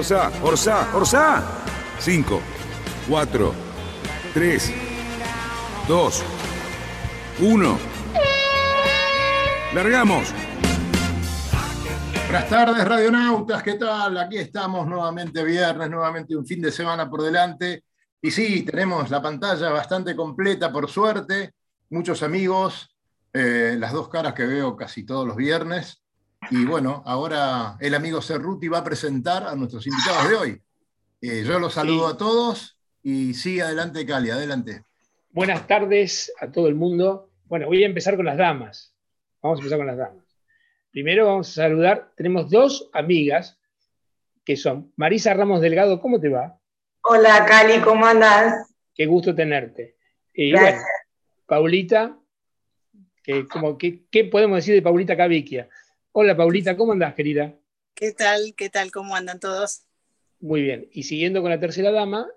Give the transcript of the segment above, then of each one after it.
Orsa, Orsa, Orsa. 5, 4, 3, 2, 1. Largamos. Buenas tardes, radionautas, ¿qué tal? Aquí estamos nuevamente viernes, nuevamente un fin de semana por delante. Y sí, tenemos la pantalla bastante completa, por suerte. Muchos amigos, eh, las dos caras que veo casi todos los viernes. Y bueno, ahora el amigo Cerruti va a presentar a nuestros invitados de hoy. Eh, yo los saludo a todos y sí, adelante Cali, adelante. Buenas tardes a todo el mundo. Bueno, voy a empezar con las damas. Vamos a empezar con las damas. Primero vamos a saludar, tenemos dos amigas que son Marisa Ramos Delgado, ¿cómo te va? Hola Cali, ¿cómo andas? Qué gusto tenerte. Y bueno, Paulita, que, como, ¿qué podemos decir de Paulita Caviquia? Hola Paulita, ¿cómo andás, querida? ¿Qué tal? ¿Qué tal? ¿Cómo andan todos? Muy bien. Y siguiendo con la tercera dama,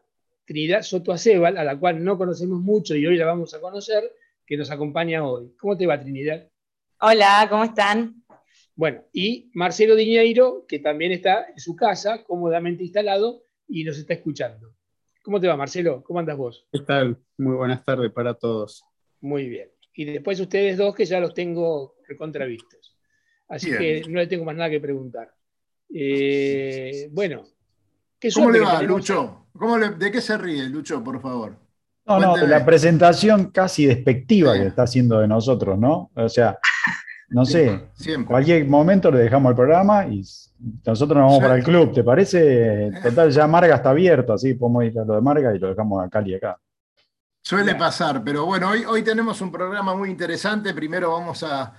Trinidad Soto Acebal, a la cual no conocemos mucho y hoy la vamos a conocer, que nos acompaña hoy. ¿Cómo te va, Trinidad? Hola, ¿cómo están? Bueno, y Marcelo Diñeiro, que también está en su casa, cómodamente instalado, y nos está escuchando. ¿Cómo te va, Marcelo? ¿Cómo andas vos? ¿Qué tal? Muy buenas tardes para todos. Muy bien. Y después ustedes dos, que ya los tengo recontravistos. Así que no le tengo más nada que preguntar. Eh, bueno, ¿qué ¿cómo le va, Lucho? ¿De qué se ríe, Lucho, por favor? No, no, de la presentación casi despectiva que está haciendo de nosotros, ¿no? O sea, no sé, en cualquier momento le dejamos el programa y nosotros nos vamos para el club, ¿te parece? Total, ya Marga está abierto, así podemos ir a lo de Marga y lo dejamos a Cali acá. Suele pasar, pero bueno, hoy, hoy tenemos un programa muy interesante. Primero vamos a,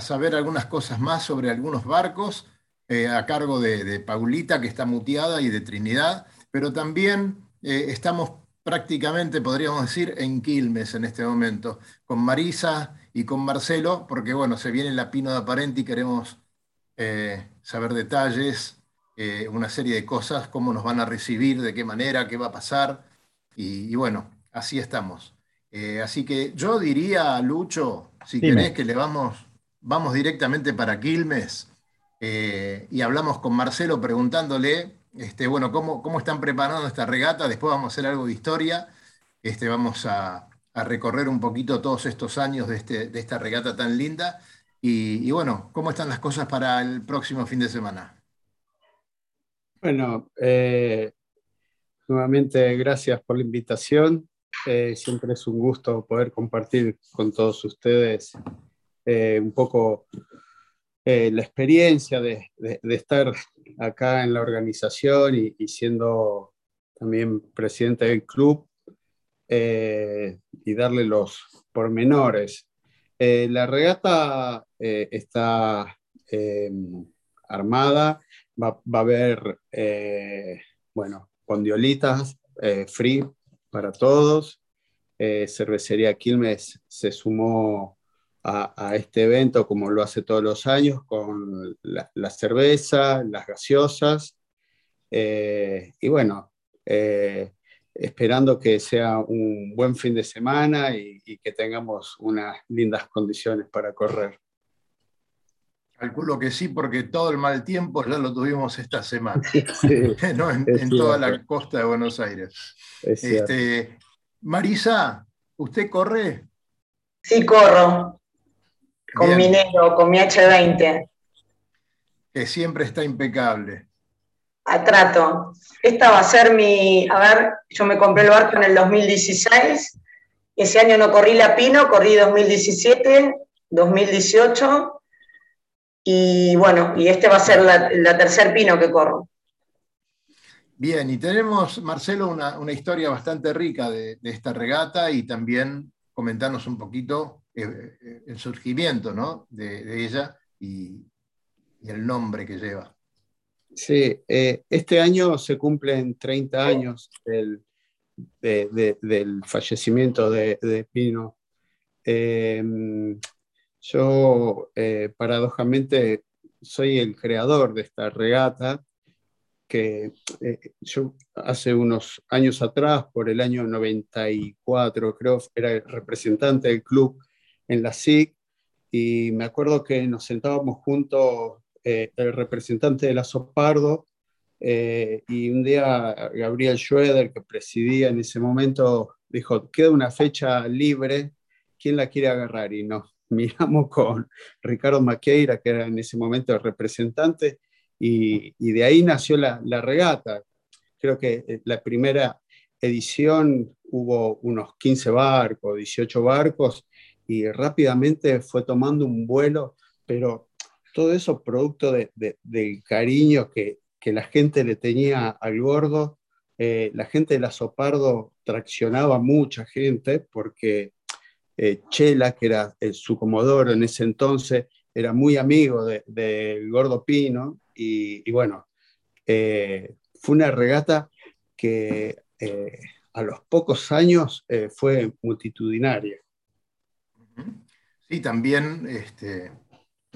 saber algunas cosas más sobre algunos barcos eh, a cargo de, Paulita, que está muteada, y de Trinidad, pero también eh, estamos prácticamente, podríamos decir, en Quilmes en este momento, con Marisa y con Marcelo, porque bueno, se viene la Pino de Aparente y queremos eh, saber detalles, una serie de cosas, cómo nos van a recibir, de qué manera, qué va a pasar, y, bueno, así estamos. Así que yo diría, Lucho, si querés que le vamos, vamos directamente para Quilmes y hablamos con Marcelo preguntándole, este, bueno, cómo, cómo están preparando esta regata, después vamos a hacer algo de historia, este, vamos a, a recorrer un poquito todos estos años de, este, esta regata tan linda. Y, bueno, ¿cómo están las cosas para el próximo fin de semana? Bueno, eh, nuevamente gracias por la invitación. Eh, siempre es un gusto poder compartir con todos ustedes eh, un poco la experiencia de, estar acá en la organización y siendo también presidente del club eh, y darle los pormenores. Eh, la regata eh, está armada, va, a haber, bueno, condiolitas, free para todos. Cervecería Quilmes se sumó a, este evento como lo hace todos los años con la, cerveza, las gaseosas. y bueno, esperando que sea un buen fin de semana y, que tengamos unas lindas condiciones para correr. Calculo que sí, porque todo el mal tiempo ya lo tuvimos esta semana, en, toda la costa de Buenos Aires. Este, Marisa, ¿usted corre? Sí, corro. Con mi negro, con mi H20. Que siempre está impecable a trato. Esta va a ser mi, a ver, yo me compré el barco en el 2016, ese año no corrí la Pino, corrí 2017, 2018, y bueno, y este va a ser la, tercer Pino que corro. Bien, y tenemos, Marcelo, una, historia bastante rica de, esta regata y también comentarnos un poquito el surgimiento ¿no? de, ella y el nombre que lleva. Sí, eh, este año se cumplen 30 años del, del fallecimiento de, Pino. Em, yo, eh, paradójicamente, soy el creador de esta regata que eh, yo hace unos años atrás, por el año 94, creo, era el representante del club en la SIC y me acuerdo que nos sentábamos juntos eh, el representante de la Sopardo eh, y un día Gabriel Schroeder, que presidía en ese momento, dijo, queda una fecha libre, ¿quién la quiere agarrar? Y nos miramos con Ricardo Maqueira, que era en ese momento el representante, y, de ahí nació la, regata. Creo que eh, la primera edición hubo unos 15 barcos, 18 barcos, y rápidamente fue tomando un vuelo, pero todo eso producto del cariño que, la gente le tenía al gordo. Eh, la gente de la Sopardo traccionaba mucha gente porque eh, Chela, que era su comodoro en ese entonces, era muy amigo del gordo Pino y, bueno, eh, fue una regata que eh, a los pocos años eh, fue multitudinaria. Sí, también este,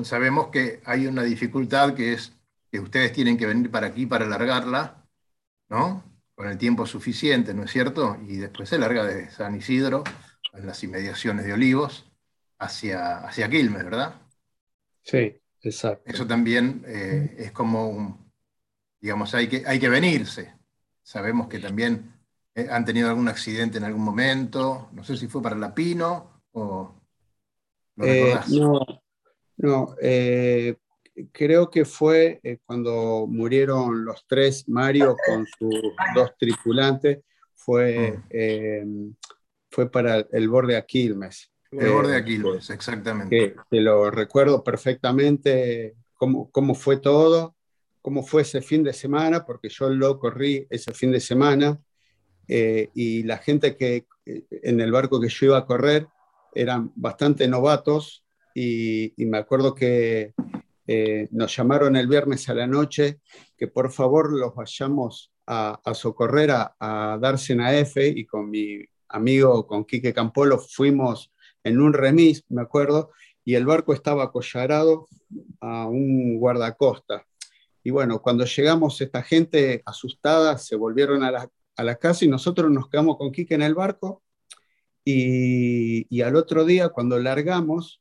sabemos que hay una dificultad que es que ustedes tienen que venir para aquí para alargarla, ¿no? Con el tiempo suficiente, ¿no es cierto? Y después se larga de San Isidro, en las inmediaciones de Olivos, hacia, hacia Quilmes, ¿verdad? Sí. Exacto. Eso también eh, es como un, digamos, hay que, hay que venirse. Sabemos que también eh, han tenido algún accidente en algún momento, no sé si fue para la Pino o... Eh, no, no creo que fue cuando murieron los tres, Mario con sus dos tripulantes, fue, mm. fue para el borde Aquilmes. El borde de eh, Aquiles, exactamente. Que, lo recuerdo perfectamente cómo, cómo fue todo, cómo fue ese fin de semana, porque yo lo corrí ese fin de semana eh, y la gente que eh, en el barco que yo iba a correr eran bastante novatos y, me acuerdo que nos llamaron el viernes a la noche que por favor los vayamos a, socorrer a, a Darsen F y con mi amigo, con Quique Campolo, fuimos en un remis, me acuerdo, y el barco estaba acollarado a un guardacosta. Y bueno, cuando llegamos, esta gente asustada se volvieron a la, casa y nosotros nos quedamos con Quique en el barco. Y, al otro día, cuando largamos,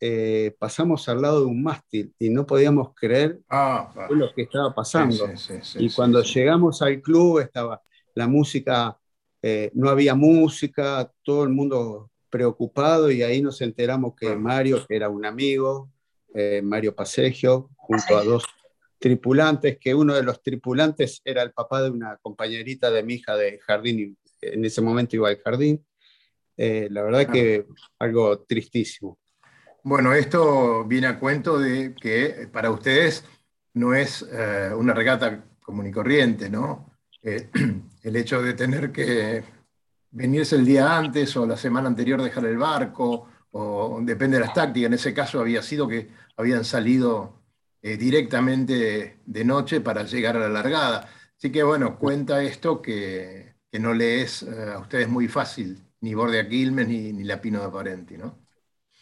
eh, pasamos al lado de un mástil y no podíamos creer ah, lo que estaba pasando. y cuando llegamos al club, estaba la música, eh, no había música, todo el mundo preocupado y ahí nos enteramos que Mario, que era un amigo, eh, Mario Pasegio, junto a dos tripulantes, que uno de los tripulantes era el papá de una compañerita de mi hija de jardín, en ese momento iba al jardín. Eh, la verdad que algo tristísimo. Bueno, esto viene a cuento de que para ustedes no es eh, una regata común y corriente, ¿no? el hecho de tener que venirse el día antes o la semana anterior dejar el barco, o depende de las tácticas. En ese caso había sido que habían salido eh, directamente de noche para llegar a la largada. Así que bueno, cuenta esto que, no le es eh, a ustedes muy fácil, ni Borde Aquilmes ni, ni La Pino de Parenti, ¿no?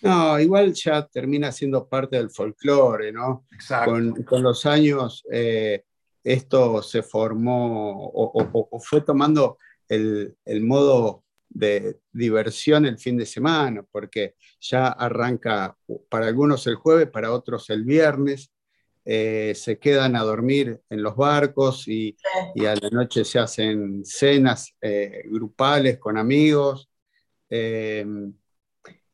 No, igual ya termina siendo parte del folclore, ¿no? Exacto. Con, los años eh, esto se formó o, fue tomando el, modo de diversión el fin de semana, porque ya arranca para algunos el jueves, para otros el viernes, eh, se quedan a dormir en los barcos y, a la noche se hacen cenas eh, grupales con amigos. Em,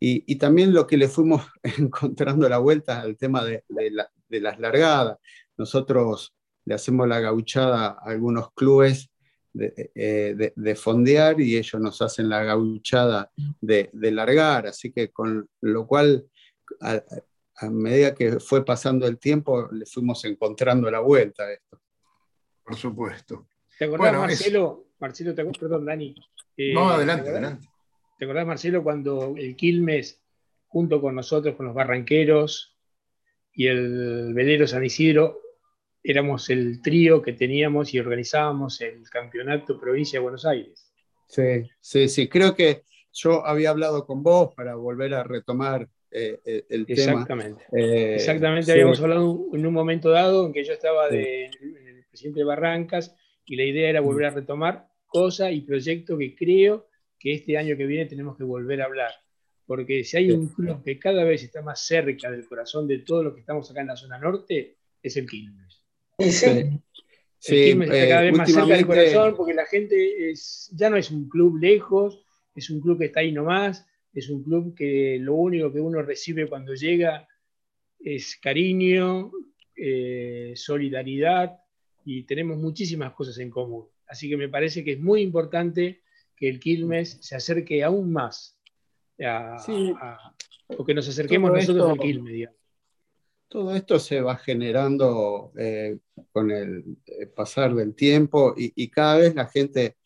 y, también lo que le fuimos encontrando la vuelta al tema de, de las largadas. Nosotros le hacemos la gauchada a algunos clubes eh, de, de, fondear y ellos nos hacen la gauchada de, largar, así que con lo cual medida que fue pasando el tiempo le fuimos encontrando la vuelta a esto. Por supuesto. ¿Te acordás, Marcelo? Marcelo, te perdón, Dani. Eh, no, adelante, adelante. ¿Te acordás, Marcelo, cuando el Quilmes, junto con nosotros, con los barranqueros y el velero San Isidro, éramos el trío que teníamos y organizábamos el campeonato provincia de Buenos Aires. Sí, sí, sí. Creo que yo había hablado con vos para volver a retomar eh, eh, el tema. Exactamente. Eh, Exactamente, habíamos hablado en un momento dado en que yo estaba de, el presidente de Barrancas y la idea era volver a retomar cosas y proyectos que creo que este año que viene tenemos que volver a hablar. Porque si hay un club que cada vez está más cerca del corazón de todos los que estamos acá en la zona norte, es el Quilmes. Sí. Sí, el está cada vez más cerca del corazón porque la gente es, ya no es un club lejos, es un club que está ahí nomás, es un club que lo único que uno recibe cuando llega es cariño, eh, solidaridad y tenemos muchísimas cosas en común. Así que me parece que es muy importante que el Quilmes se acerque aún más, o que nos acerquemos nosotros al Quilmes, Todo esto se va generando eh, con el eh, pasar del tiempo y, cada vez la gente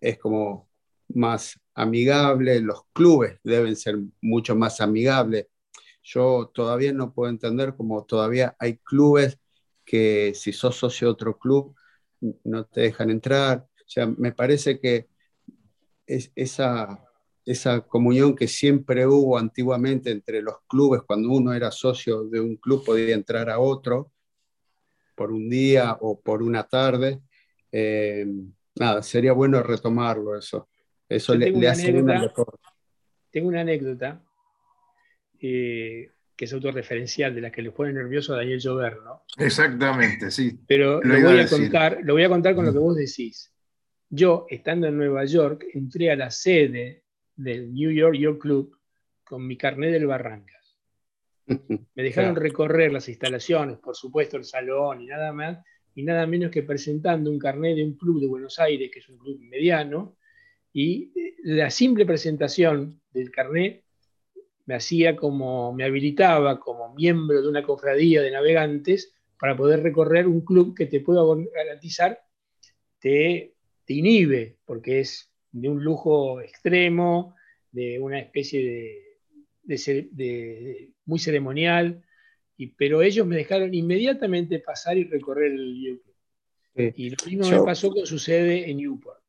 es como más amigable, los clubes deben ser mucho más amigables. Yo todavía no puedo entender cómo todavía hay clubes que si sos socio de otro club no te dejan entrar. O sea, me parece que es esa, esa comunión que siempre hubo antiguamente entre los clubes, cuando uno era socio de un club podía entrar a otro por un día o por una tarde. Eh, nada, sería bueno retomarlo eso. Eso le, hace bien al Tengo una anécdota eh, que es autorreferencial, de la que le pone nervioso a Daniel Llover, ¿no? Exactamente, sí. Pero lo, voy a, contar, lo voy a contar con lo que vos decís. Yo, estando en Nueva York, entré a la sede del New York York Club con mi carnet del Barrancas. Me dejaron recorrer las instalaciones, por supuesto el salón y nada más, y nada menos que presentando un carnet de un club de Buenos Aires, que es un club mediano, y la simple presentación del carnet me hacía como, me habilitaba como miembro de una cofradía de navegantes para poder recorrer un club que te puedo garantizar te, te inhibe, porque es de un lujo extremo, de una especie de, muy ceremonial, y, pero ellos me dejaron inmediatamente pasar y recorrer el Club. Y lo mismo me pasó con su sede en Newport.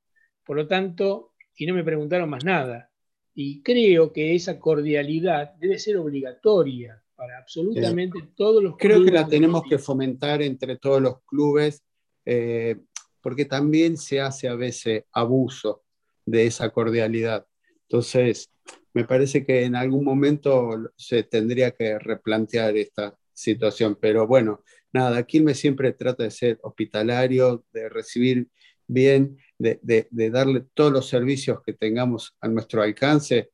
Por lo tanto, y no me preguntaron más nada. Y creo que esa cordialidad debe ser obligatoria para absolutamente todos los Creo que la tenemos que fomentar entre todos los clubes, eh, porque también se hace a veces abuso de esa cordialidad. Entonces, me parece que en algún momento se tendría que replantear esta situación, pero bueno, nada, me siempre trata de ser hospitalario, de recibir bien de, darle todos los servicios que tengamos a nuestro alcance.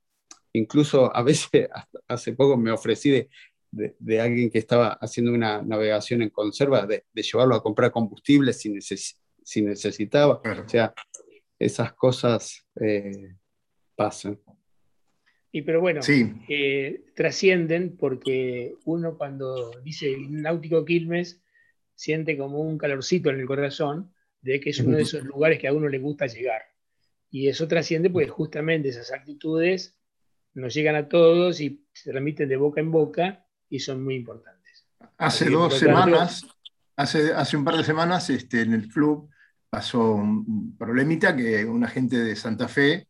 Incluso a veces, hace poco me ofrecí de, alguien que estaba haciendo una navegación en conserva, de, llevarlo a comprar combustible si, si necesitaba. O sea, esas cosas eh, pasan. Y pero bueno, eh, trascienden porque uno cuando dice náutico Quilmes siente como un calorcito en el corazón de que es uno de esos lugares que a uno le gusta llegar. Y eso trasciende porque justamente esas actitudes nos llegan a todos y se remiten de boca en boca y son muy importantes. Hace dos semanas, hace, hace un par de semanas este, en el club pasó un problemita que un agente de Santa Fe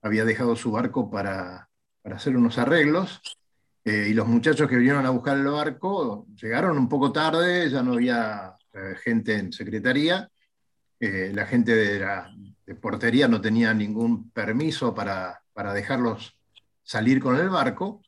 había dejado su barco para, hacer unos arreglos eh, y los muchachos que vinieron a buscar el barco llegaron un poco tarde, ya no había eh, gente en secretaría eh, la gente de, la, portería no tenía ningún permiso para, dejarlos salir con el barco.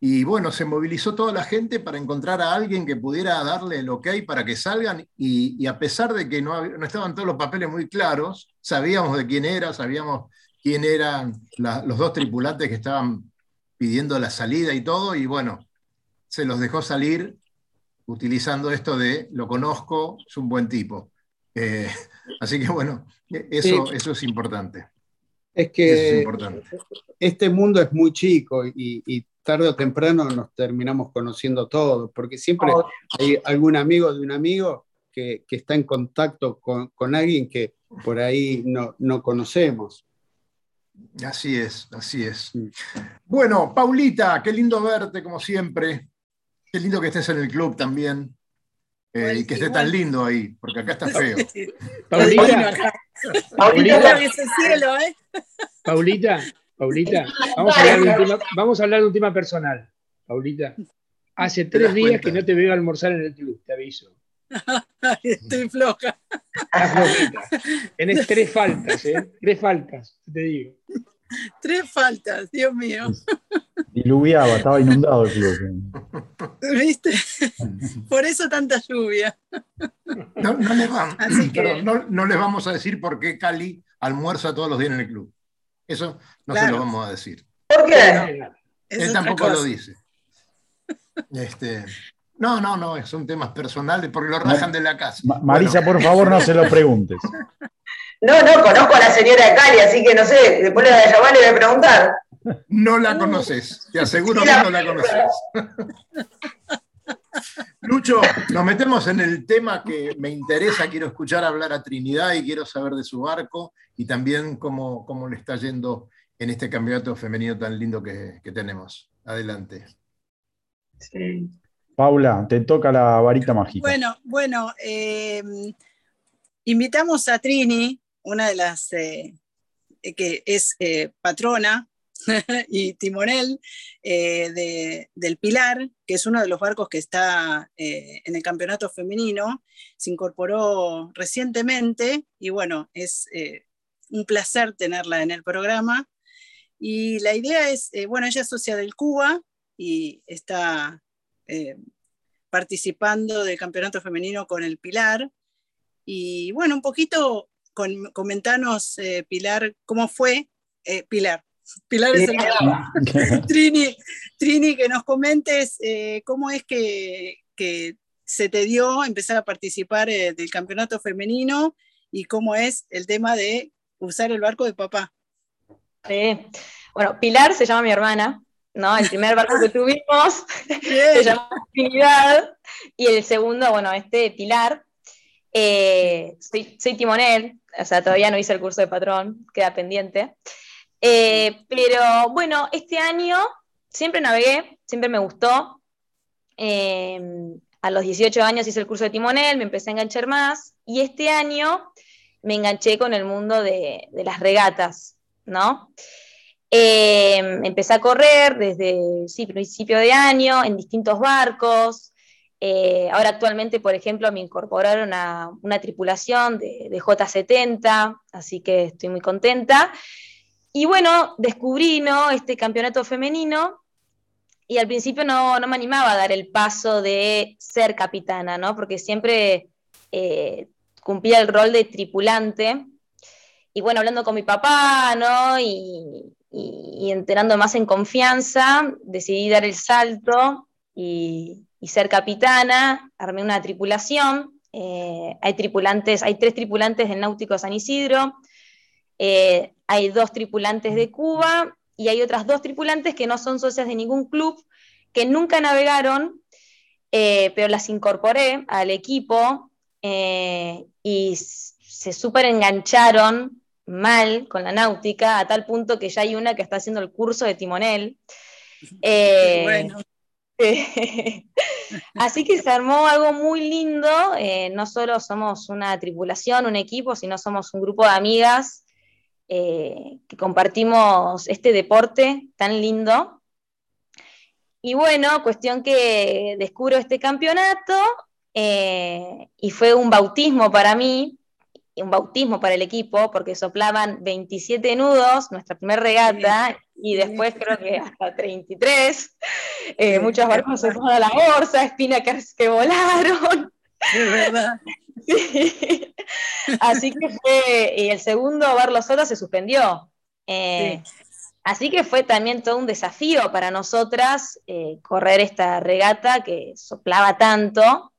Y bueno, se movilizó toda la gente para encontrar a alguien que pudiera darle el ok para que salgan. Y, a pesar de que no, no, estaban todos los papeles muy claros, sabíamos de quién era, sabíamos quién eran los dos tripulantes que estaban pidiendo la salida y todo. Y bueno, se los dejó salir utilizando esto de lo conozco, es un buen tipo. Eh, así que bueno, eso, eso es importante. Es que este mundo es muy chico y, tarde o temprano nos terminamos conociendo todos, porque siempre oh. hay algún amigo de un amigo que, está en contacto con, alguien que por ahí no, no conocemos. Así es, así es. Bueno, Paulita, qué lindo verte como siempre. Qué lindo que estés en el club también. Eh, y que esté tan lindo ahí, porque acá está feo. Paulita, Paulita, ¿eh? Paulita, Paulita, vamos a, hablar de un tema, vamos a hablar de un tema personal. Paulita, hace tres días que no te veo almorzar en el club, te aviso. Estoy floja. Tienes tres faltas, ¿eh? Tres faltas, te digo. Tres faltas, Dios mío. Diluviaba, estaba inundado el club. ¿Viste? Por eso tanta lluvia. No, les vamos, no, les vamos a decir por qué Cali almuerza todos los días en el club. Eso no se lo vamos a decir. ¿Por qué? Él tampoco lo dice. Este, no, no, no, son temas personales porque lo rajan de la casa. Marisa, por favor, no se lo preguntes. No, no, conozco a la señora de Cali, así que no sé, después le voy a llamar y le voy a preguntar. No la conoces, te aseguro que no la conoces. Lucho, nos metemos en el tema que me interesa, quiero escuchar hablar a Trinidad y quiero saber de su barco y también cómo, cómo le está yendo en este campeonato femenino tan lindo que, tenemos. Adelante. Paula, te toca la varita mágica. Bueno, bueno, eh, invitamos a Trini, una de las eh, que es eh, patrona y timonel eh, del Pilar, que es uno de los barcos que está en el campeonato femenino, se incorporó recientemente y bueno, es un placer tenerla en el programa. Y la idea es, bueno, ella es socia del Cuba y está participando del campeonato femenino con el Pilar. Y bueno, un poquito con, comentanos, eh, Pilar, cómo fue, eh, Pilar, Pilar es el Trini, Trini, que nos comentes eh, cómo es que, se te dio empezar a participar del campeonato femenino y cómo es el tema de usar el barco de papá. Bueno, Pilar se llama mi hermana, ¿no? El primer barco que tuvimos se llama Trinidad y el segundo, bueno, este Pilar. soy, soy timonel, o sea, todavía no hice el curso de patrón, queda pendiente. Eh, pero bueno, este año siempre navegué, siempre me gustó. Eh, a los 18 años hice el curso de timonel, me empecé a enganchar más y este año me enganché con el mundo de, las regatas, ¿no? Eh, empecé a correr desde sí, principio de año en distintos barcos, eh, ahora actualmente, por ejemplo, me incorporaron a una tripulación de, J70, así que estoy muy contenta. Y bueno, descubrí ¿no? este campeonato femenino y al principio no, me animaba a dar el paso de ser capitana, ¿no? porque siempre eh, cumplía el rol de tripulante. Y bueno, hablando con mi papá ¿no? y, y enterando más en confianza, decidí dar el salto y, y ser capitana, armé una tripulación. Eh, hay tripulantes, hay tres tripulantes del Náutico San Isidro, eh, hay dos tripulantes de Cuba y hay otras dos tripulantes que no son socias de ningún club, que nunca navegaron, eh, pero las incorporé al equipo y se súper engancharon mal con la náutica, a tal punto que ya hay una que está haciendo el curso de timonel. bueno. Así que se armó algo muy lindo, eh, no solo somos una tripulación, un equipo, sino somos un grupo de amigas eh, que compartimos este deporte tan lindo. Y bueno, cuestión que descubro este campeonato eh, y fue un bautismo para mí, un bautismo para el equipo, porque soplaban 27 nudos, nuestra primera regata, y después creo que hasta 33. Eh, muchos barcos se fueron a la bolsa, espinacas que volaron. Es verdad. Así que fue, y el segundo Barlo Sola se suspendió. Eh, así que fue también todo un desafío para nosotras eh, correr esta regata que soplaba tanto.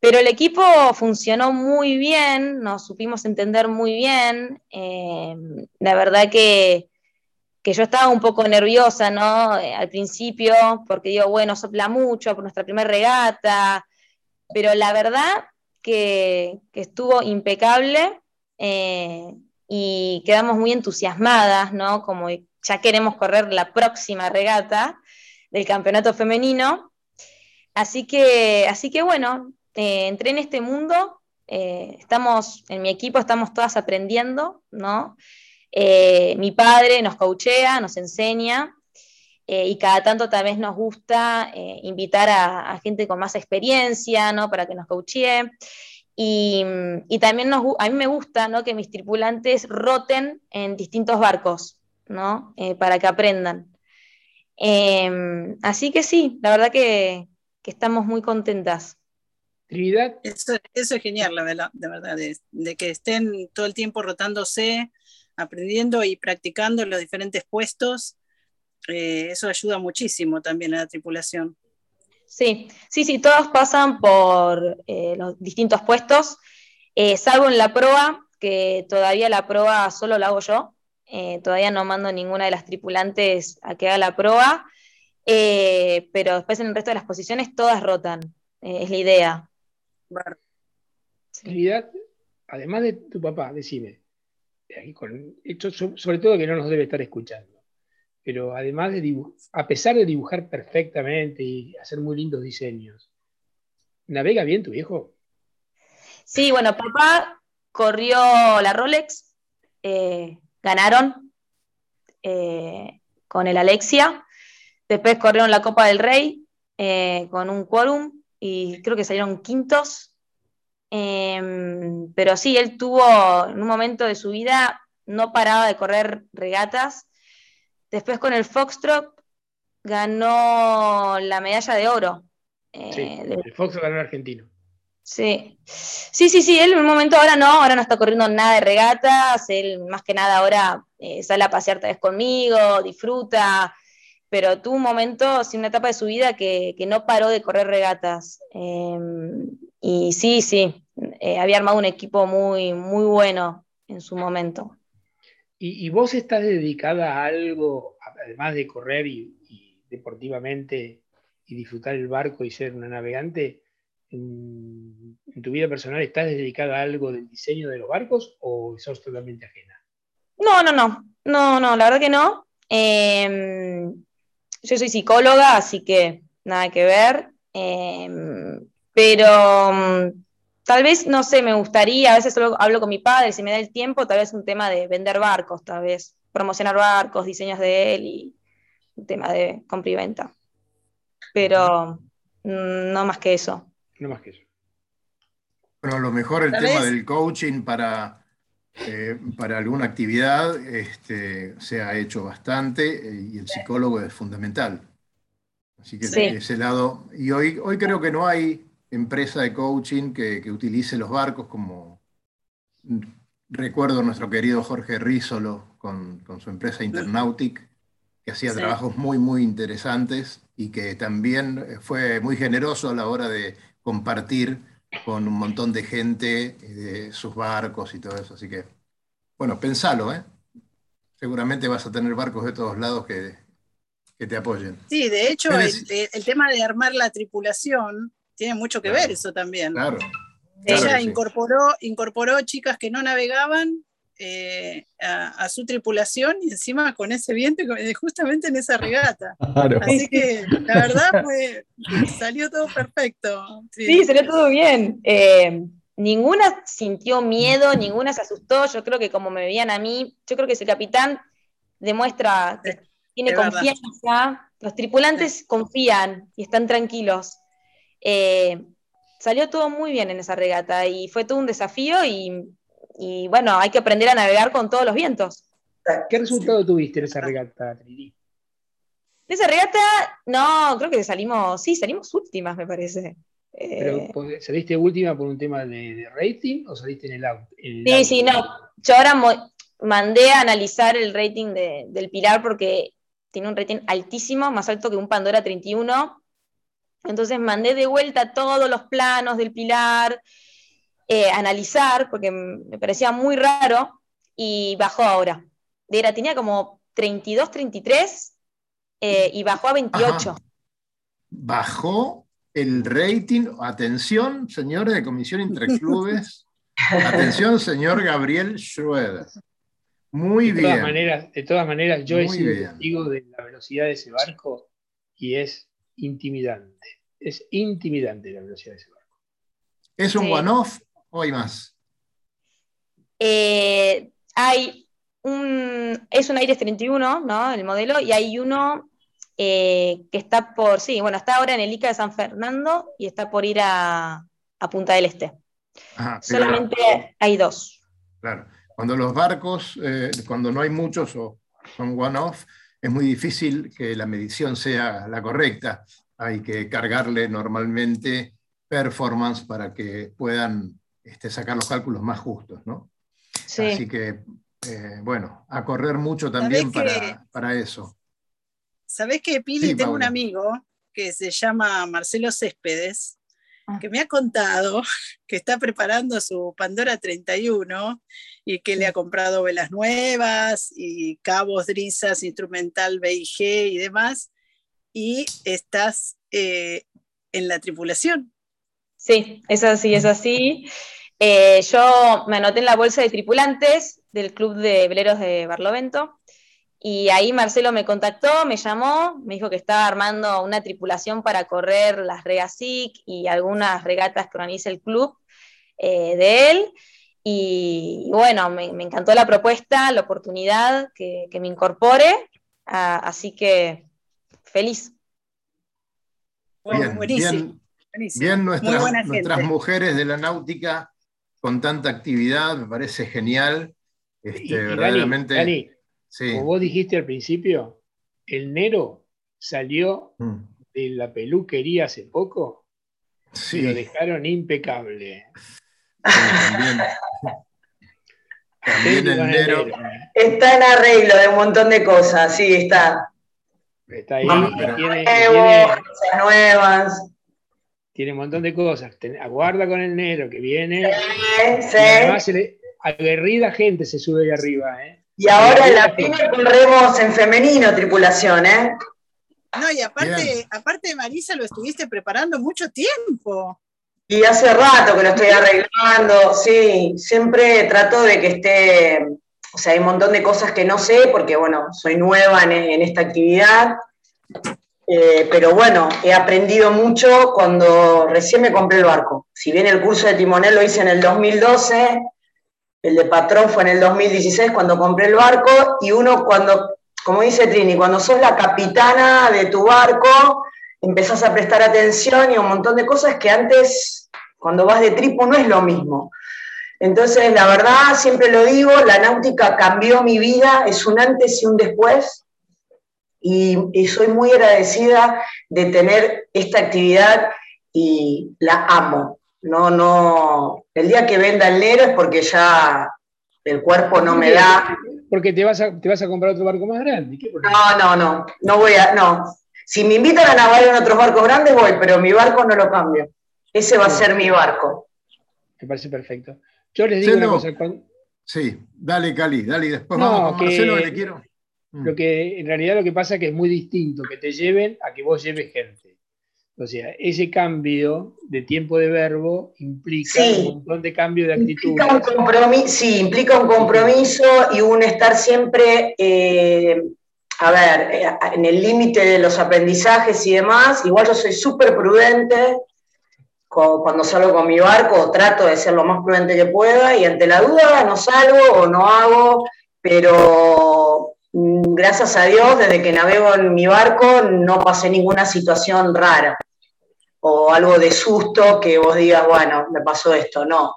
Pero el equipo funcionó muy bien, nos supimos entender muy bien. la verdad que que yo estaba un poco nerviosa, ¿no? Eh, al principio, porque digo, bueno, sopla mucho por nuestra primera regata, pero la verdad que, estuvo impecable eh, y quedamos muy entusiasmadas, ¿no? Como ya queremos correr la próxima regata del campeonato femenino. Así que, así que bueno, eh, entré en este mundo, eh, estamos, en mi equipo estamos todas aprendiendo, ¿no? Mi padre nos coachea, nos enseña, y cada tanto tal vez nos gusta invitar a, gente con más experiencia, ¿no? Para que nos coachee. Y, también nos, a mí me gusta ¿no? que mis tripulantes roten en distintos barcos, ¿no? para que aprendan. Em, así que sí, la verdad que, estamos muy contentas. Trinidad. Eso, es genial, la verdad, de verdad, de, que estén todo el tiempo rotándose, aprendiendo y practicando en los diferentes puestos. Eh, eso ayuda muchísimo también a la tripulación. Sí, sí, sí, todos pasan por eh, los distintos puestos, eh, salvo en la proa, que todavía la proa solo la hago yo. Eh, todavía no mando ninguna de las tripulantes a que haga la eh, pero después en el resto de las posiciones todas rotan, eh, es la idea. además de tu papá, decime, sobre todo que no nos debe estar escuchando, pero además de a pesar de dibujar perfectamente y hacer muy lindos diseños, ¿navega bien tu viejo? Sí, bueno, papá corrió la Rolex, ganaron eh, con el Alexia. Después corrieron la Copa del Rey eh, con un quórum y creo que salieron quintos. Em, pero sí, él tuvo en un momento de su vida, no paraba de correr regatas. Después con el Foxtrot ganó la medalla de oro. Eh, el Foxtrot ganó argentino. Sí, sí, sí, sí, él en un momento ahora no, ahora no está corriendo nada de regatas, él más que nada ahora eh, sale a pasear tal vez conmigo, disfruta, pero tuvo un momento, sí, una etapa de su vida que, no paró de correr regatas. Em, y sí, sí, eh, había armado un equipo muy, muy bueno en su momento. ¿Y, vos estás dedicada a algo, además de correr y deportivamente y disfrutar el barco y ser una navegante? en, tu vida personal estás dedicada a algo del diseño de los barcos o sos totalmente ajena? No, no, no, no, no, la verdad que no. Em, yo soy psicóloga, así que nada que ver. Em, pero mm, tal vez, no sé, me gustaría, a veces solo hablo con mi padre, si me da el tiempo, tal vez un tema de vender barcos, tal vez promocionar barcos, diseños de él y un tema de compra y venta. Pero mm, no más que eso. No más que eso. Bueno, a lo mejor el tema del coaching para, eh, para alguna actividad este, se ha hecho bastante eh, y el psicólogo es fundamental. Así que ese lado. Y hoy, hoy creo que no hay empresa de coaching que, utilice los barcos como. Recuerdo nuestro querido Jorge Rizolo con, su empresa Internautic, que hacía trabajos muy, muy interesantes y que también fue muy generoso a la hora de compartir con un montón de gente, eh, sus barcos y todo eso. Así que, bueno, pensalo, ¿eh? Seguramente vas a tener barcos de todos lados que, te apoyen. Sí, de hecho, el, tema de armar la tripulación tiene mucho que ver eso también. Claro. Ella incorporó, incorporó chicas que no navegaban eh, a, su tripulación y encima con ese viento justamente en esa regata. Así que la verdad fue, salió todo perfecto. Sí, salió todo bien. Eh, ninguna sintió miedo, ninguna se asustó. Yo creo que como me veían a mí, yo creo que ese capitán demuestra que tiene confianza. Los tripulantes confían y están tranquilos. Eh, salió todo muy bien en esa regata y fue todo un desafío y y bueno, hay que aprender a navegar con todos los vientos. ¿Qué resultado tuviste en esa regata, Trini? En esa regata, no, creo que salimos, sí, salimos últimas, me parece. ¿Pero eh, saliste última por un tema de, rating o saliste en el auto? sí, sí, no. Yo ahora mandé a analizar el rating del Pilar porque tiene un rating altísimo, más alto que un Pandora 31. Entonces mandé de vuelta todos los planos del Pilar, eh, analizar, porque me parecía muy raro, y bajó ahora. Era, tenía como 32, 33 eh, y bajó a 28. Bajó el rating, atención, señores de Comisión Interclubes, atención, señor Gabriel Schroeder. Muy de bien. Todas maneras, de todas maneras, yo he sido testigo de la velocidad de ese barco y es intimidante. Es intimidante la velocidad de ese barco. ¿Es un one-off o hay más? Eh, hay un, es un Aires 31, ¿no? El modelo, y hay uno eh, que está por, sí, bueno, está ahora en el ICA de San Fernando y está por ir a, Punta del Este. Solamente hay dos. Claro. Cuando los barcos, eh, cuando no hay muchos o son one-off, es muy difícil que la medición sea la correcta. Hay que cargarle normalmente performance para que puedan este, sacar los cálculos más justos, ¿no? Así que, eh, bueno, a correr mucho también para, para eso. ¿Sabés que Pili? tengo un amigo que se llama Marcelo Céspedes. Que me ha contado que está preparando su Pandora 31 y que le ha comprado velas nuevas y cabos, drisas, instrumental BIG y demás, y estás eh, en la tripulación. Sí, es así, es así. Eh, yo me anoté en la bolsa de tripulantes del Club de Veleros de Barlovento y ahí Marcelo me contactó, me llamó, me dijo que estaba armando una tripulación para correr las Regasic y algunas regatas que organiza el club eh, de él. Y, bueno, me, encantó la propuesta, la oportunidad que, me incorpore, así que feliz. Bueno, buenísimo. Bien, nuestras, mujeres de la náutica con tanta actividad, me parece genial. Este, verdaderamente. Como vos dijiste al principio, el Nero salió mm. de la peluquería hace poco sí. y lo dejaron impecable. también. el Nero. Está en arreglo de un montón de cosas, sí, está. Está ahí, tiene, nuevas. Tiene un montón de cosas. Aguarda con el Nero que viene. Sí, además, aguerrida gente se sube ahí arriba, ¿eh? Y ahora en la PYME corremos en femenino tripulación, ¿eh? No, y aparte, aparte de Marisa, lo estuviste preparando mucho tiempo. Y hace rato que lo estoy arreglando, sí, siempre trato de que esté, o sea, hay un montón de cosas que no sé, porque bueno, soy nueva en, esta actividad, eh, pero bueno, he aprendido mucho cuando recién me compré el barco. Si bien el curso de timonel lo hice en el 2012, el de patrón fue en el 2016 cuando compré el barco y uno cuando, como dice Trini, cuando sos la capitana de tu barco, empezás a prestar atención y un montón de cosas que antes, cuando vas de tripo, no es lo mismo. Entonces, la verdad, siempre lo digo, la náutica cambió mi vida, es un antes y un después, y, y soy muy agradecida de tener esta actividad y la amo. No, no. El día que venda el Nero es porque ya el cuerpo no me da. Porque te vas a, te vas a comprar otro barco más grande. no, no, no. No voy a. No. Si me invitan a navegar en otros barcos grandes, voy, pero mi barco no lo cambio. Ese va a ser mi barco. Me parece perfecto. Yo les digo una cosa. Sí, dale, Cali, dale, después vamos con Marcelo, que le quiero. Lo que en realidad lo que pasa es que es muy distinto que te lleven a que vos lleves gente. O sea, ese cambio de tiempo de verbo implica un montón de cambio de actitud. sí, implica un compromiso y un estar siempre, eh, a ver, eh, en el límite de los aprendizajes y demás. Igual yo soy súper prudente cuando salgo con mi barco, trato de ser lo más prudente que pueda y ante la duda no salgo o no hago, pero Mm, gracias a Dios, desde que navego en mi barco no pasé ninguna situación rara o algo de susto que vos digas, bueno, me pasó esto, no.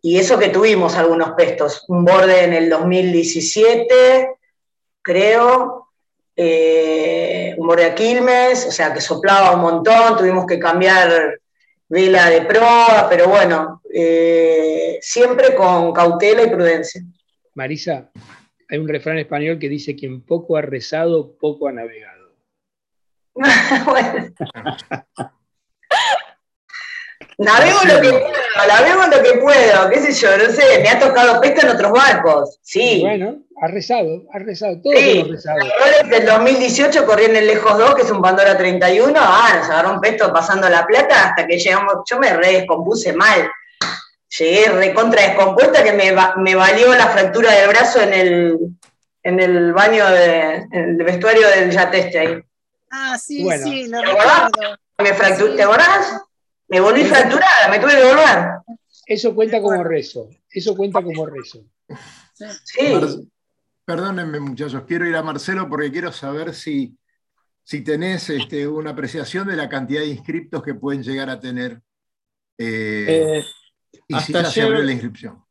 Y eso que tuvimos algunos pestos, un borde en el 2017, creo, eh, un borde a Quilmes, o sea, que soplaba un montón, tuvimos que cambiar vela de proa, pero bueno, eh, siempre con cautela y prudencia. Marisa, hay un refrán español que dice, quien poco ha rezado, poco ha navegado. Navego lo que puedo, navego lo que puedo, qué sé yo, no sé, me ha tocado pesca en otros barcos, sí. Bueno, ha rezado, ha rezado, todos sí. hemos rezado. Del 2018 corrí en el Lejos 2, que es un Pandora 31, ah, nos agarró un pesto pasando la plata hasta que llegamos, yo me re descompuse mal llegué recontra descompuesta que me, me, valió la fractura del brazo en el, en el baño, de, en el vestuario del yate este ahí. Ah, sí, sí, lo recuerdo. Me fracturé, ¿te acordás? Me volví fracturada, me tuve que volver. Eso cuenta como rezo. Eso cuenta como rezo. Sí. Perdónenme, muchachos, quiero ir a Marcelo porque quiero saber si, si tenés este, una apreciación de la cantidad de inscriptos que pueden llegar a tener. Eh, eh, y si ya se abrió la inscripción.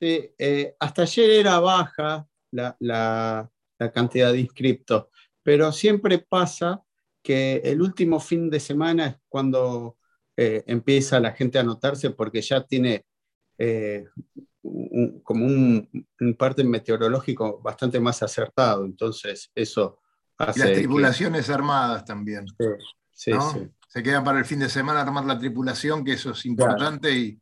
Sí, eh, hasta ayer era baja la, cantidad de inscriptos, pero siempre pasa que el último fin de semana es cuando empieza la gente a anotarse porque ya tiene como un, parte meteorológico bastante más acertado. Entonces, eso hace. las tripulaciones armadas también. Sí, sí, Se quedan para el fin de semana armar la tripulación, que eso es importante, y,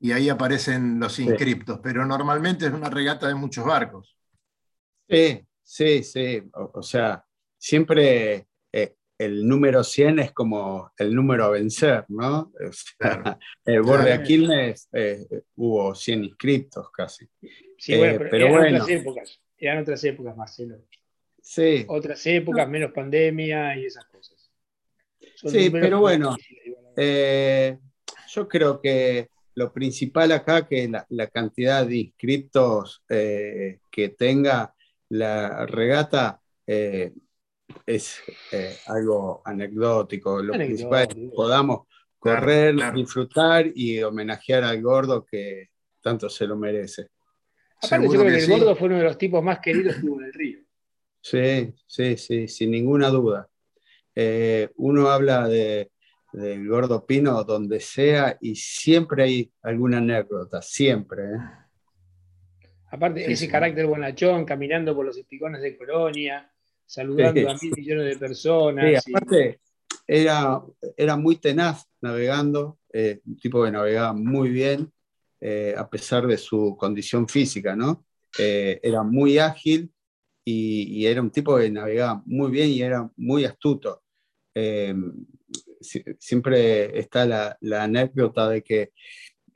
y, ahí aparecen los inscriptos. Pero normalmente es una regata de muchos barcos. Sí, sí, sí. O, sea, siempre eh, el número 100 es como el número a vencer, ¿no? el borde Aquiles eh, hubo 100 inscriptos casi. Sí, bueno, pero, eran otras épocas, eran otras épocas, Marcelo. Sí. Otras épocas, menos pandemia y esas cosas. sí, pero bueno, eh, yo creo que lo principal acá que la, la cantidad de inscriptos eh, que tenga la regata es eh, algo anecdótico. Lo principal es que podamos correr, disfrutar y homenajear al gordo que tanto se lo merece. Aparte, yo creo que, el gordo fue uno de los tipos más queridos que hubo en el río. Sí, sí, sí, sin ninguna duda. Eh, uno habla de, del gordo Pino donde sea y siempre hay alguna anécdota, siempre. ¿eh? Aparte, ese carácter bonachón, caminando por los espigones de Colonia, saludando a mil millones de personas. Sí, aparte, era, era muy tenaz navegando, eh, un tipo que navegaba muy bien, eh, a pesar de su condición física, ¿no? Eh, era muy ágil y, era un tipo que navegaba muy bien y era muy astuto. siempre está la, anécdota de que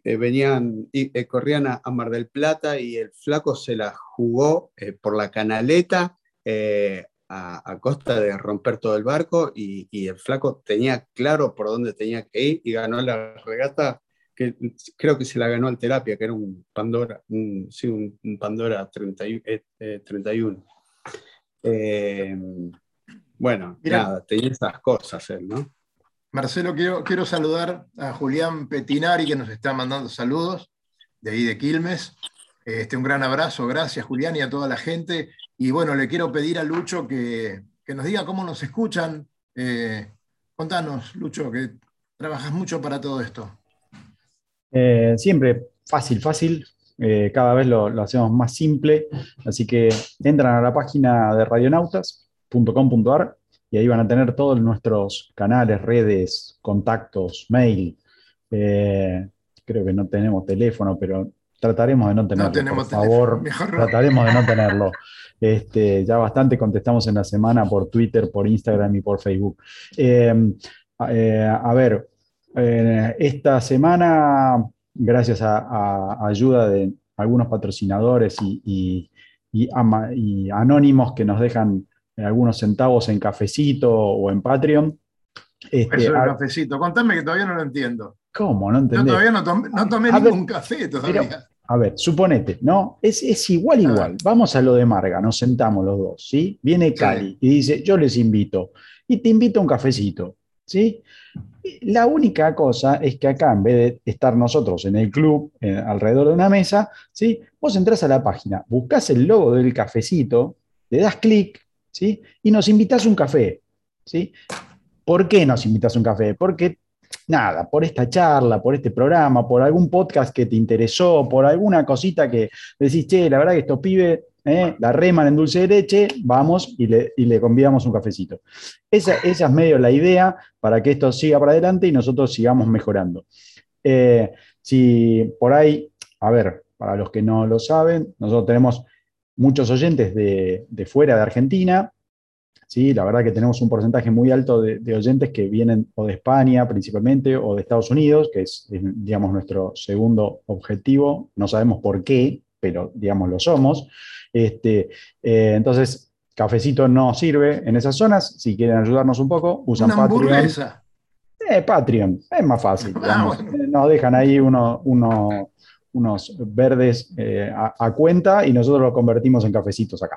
venían y corrían a, Mar del Plata y el flaco se la jugó por la canaleta a, costa de romper todo el barco y, el flaco tenía claro por dónde tenía que ir y ganó la regata que creo que se la ganó al Terapia, que era un Pandora, sí, un, Pandora 31. Eh, eh, bueno, nada, tenía esas cosas él, ¿no? Marcelo, quiero, quiero saludar a Julián Petinari, que nos está mandando saludos de ahí de Quilmes. Este, un gran abrazo, gracias Julián y a toda la gente. Y bueno, le quiero pedir a Lucho que, nos diga cómo nos escuchan. Eh, contanos, Lucho, que trabajas mucho para todo esto. Eh, siempre fácil, fácil. Eh, cada vez lo, hacemos más simple. Así que entran a la página de radionautas.com.ar y ahí van a tener todos nuestros canales, redes, contactos, mail. creo que no tenemos teléfono, pero trataremos de no tenerlo. por favor, trataremos de no tenerlo. Este, ya bastante contestamos en la semana por Twitter, por Instagram y por Facebook. Em, eh, a ver, eh, esta semana, gracias a, ayuda de algunos patrocinadores y, anónimos que nos dejan algunos centavos en cafecito o en Patreon. Este, Eso es cafecito. Contame que todavía no lo entiendo. ¿Cómo? No Yo todavía no tomé, ningún café todavía a ver, suponete, ¿no? Es, igual, igual. Vamos a lo de Marga, nos sentamos los dos, ¿sí? Viene Cali y dice, yo les invito. Y te invito a un cafecito, ¿sí? La única cosa es que acá, en vez de estar nosotros en el club, alrededor de una mesa, ¿sí? Vos entras a la página, buscas el logo del cafecito, le das clic, ¿sí? Y nos invitas un café, ¿sí? ¿Por qué nos invitas un café? Porque nada, por esta charla, por este programa, por algún podcast que te interesó, por alguna cosita que decís, che, la verdad que estos pibes eh, la reman en dulce de leche, vamos y le, convidamos un cafecito. Esa, es medio la idea para que esto siga para adelante y nosotros sigamos mejorando. Eh, si por ahí, a ver, para los que no lo saben, nosotros tenemos muchos oyentes de fuera de Argentina, ¿sí? La verdad que tenemos un porcentaje muy alto de, oyentes que vienen o de España principalmente o de Estados Unidos, que es, digamos, nuestro segundo objetivo. No sabemos por qué, pero, digamos, lo somos. Este, eh, entonces, cafecito no sirve en esas zonas. Si quieren ayudarnos un poco, usan Una hamburguesa. Eh, Patreon, es más fácil. Ah, Nos dejan ahí uno, unos verdes eh, a, cuenta y nosotros los convertimos en cafecitos acá.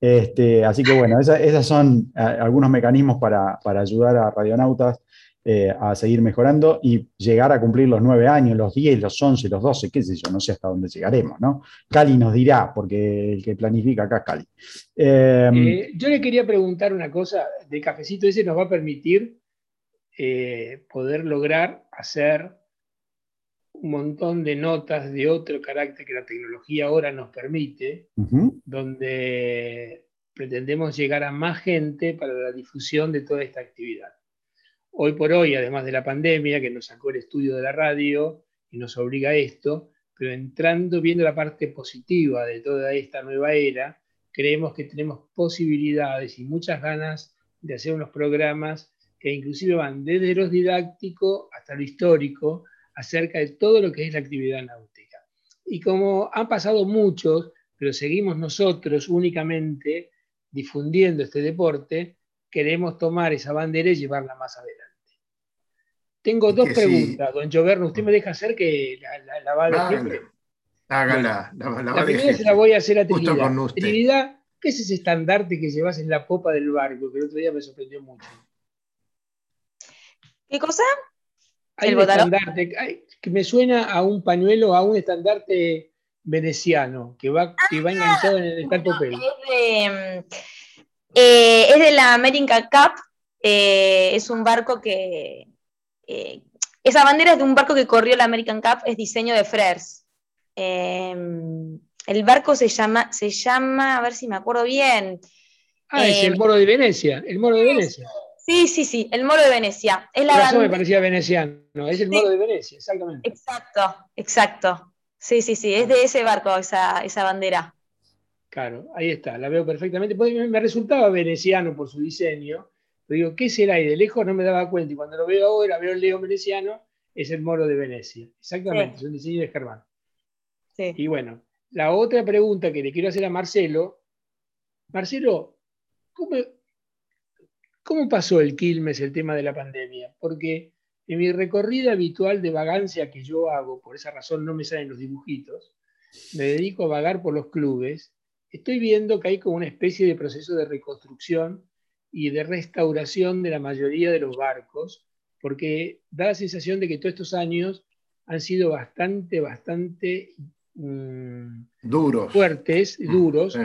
Este, así que bueno, esos son eh, algunos mecanismos para, para, ayudar a radionautas eh, a seguir mejorando y llegar a cumplir los nueve años, los 10, los 11, los 12, qué sé yo, no sé hasta dónde llegaremos, ¿no? Cali nos dirá, porque el que planifica acá es Cali. Em, yo le quería preguntar una cosa, de cafecito ese nos va a permitir poder lograr hacer un montón de notas de otro carácter que la tecnología ahora nos permite, donde pretendemos llegar a más gente para la difusión de toda esta actividad. Hoy por hoy, además de la pandemia que nos sacó el estudio de la radio y nos obliga a esto, pero entrando, viendo la parte positiva de toda esta nueva era, creemos que tenemos posibilidades y muchas ganas de hacer unos programas que inclusive van desde lo didáctico hasta lo histórico, acerca de todo lo que es la actividad náutica. Y como han pasado muchos, pero seguimos nosotros únicamente difundiendo este deporte, queremos tomar esa bandera y llevarla más adelante. Tengo dos preguntas, don Joverno. ¿Usted me deja hacer que la, la, va a decir? Hágala. La, la, primera se la voy a hacer a Trinidad. Trinidad, ¿qué es ese estandarte que llevas en la popa del barco? Que el otro día me sorprendió mucho. ¿Qué cosa? Hay un estandarte, que me suena a un pañuelo, a un estandarte veneciano, que va, que va enganchado en el tal papel. Es de, eh, es de la American Cup, eh, es un barco que... Eh, esa bandera es de un barco que corrió la American Cup, es diseño de Frers. el barco se llama, se llama, a ver si me acuerdo bien. Ah, es el Moro de Venecia, el Moro de Venecia. Sí, sí, sí, el moro de Venecia. Es la me parecía veneciano, es el moro de Venecia, exactamente. Exacto, exacto. Sí, sí, sí, es de ese barco esa, esa bandera. Claro, ahí está, la veo perfectamente. Me resultaba veneciano por su diseño, pero digo, ¿qué será? Y de lejos no me daba cuenta, y cuando lo veo ahora, veo el Leo veneciano, es el moro de Venecia. Exactamente, es un diseño de Germán. Sí. Y bueno, la otra pregunta que le quiero hacer a Marcelo, Marcelo, ¿cómo, ¿Cómo pasó el Quilmes el tema de la pandemia? Porque en mi recorrida habitual de vagancia que yo hago, por esa razón no me salen los dibujitos, me dedico a vagar por los clubes, estoy viendo que hay como una especie de proceso de reconstrucción y de restauración de la mayoría de los barcos, porque da la sensación de que todos estos años han sido bastante, bastante mm, duros. fuertes, duros,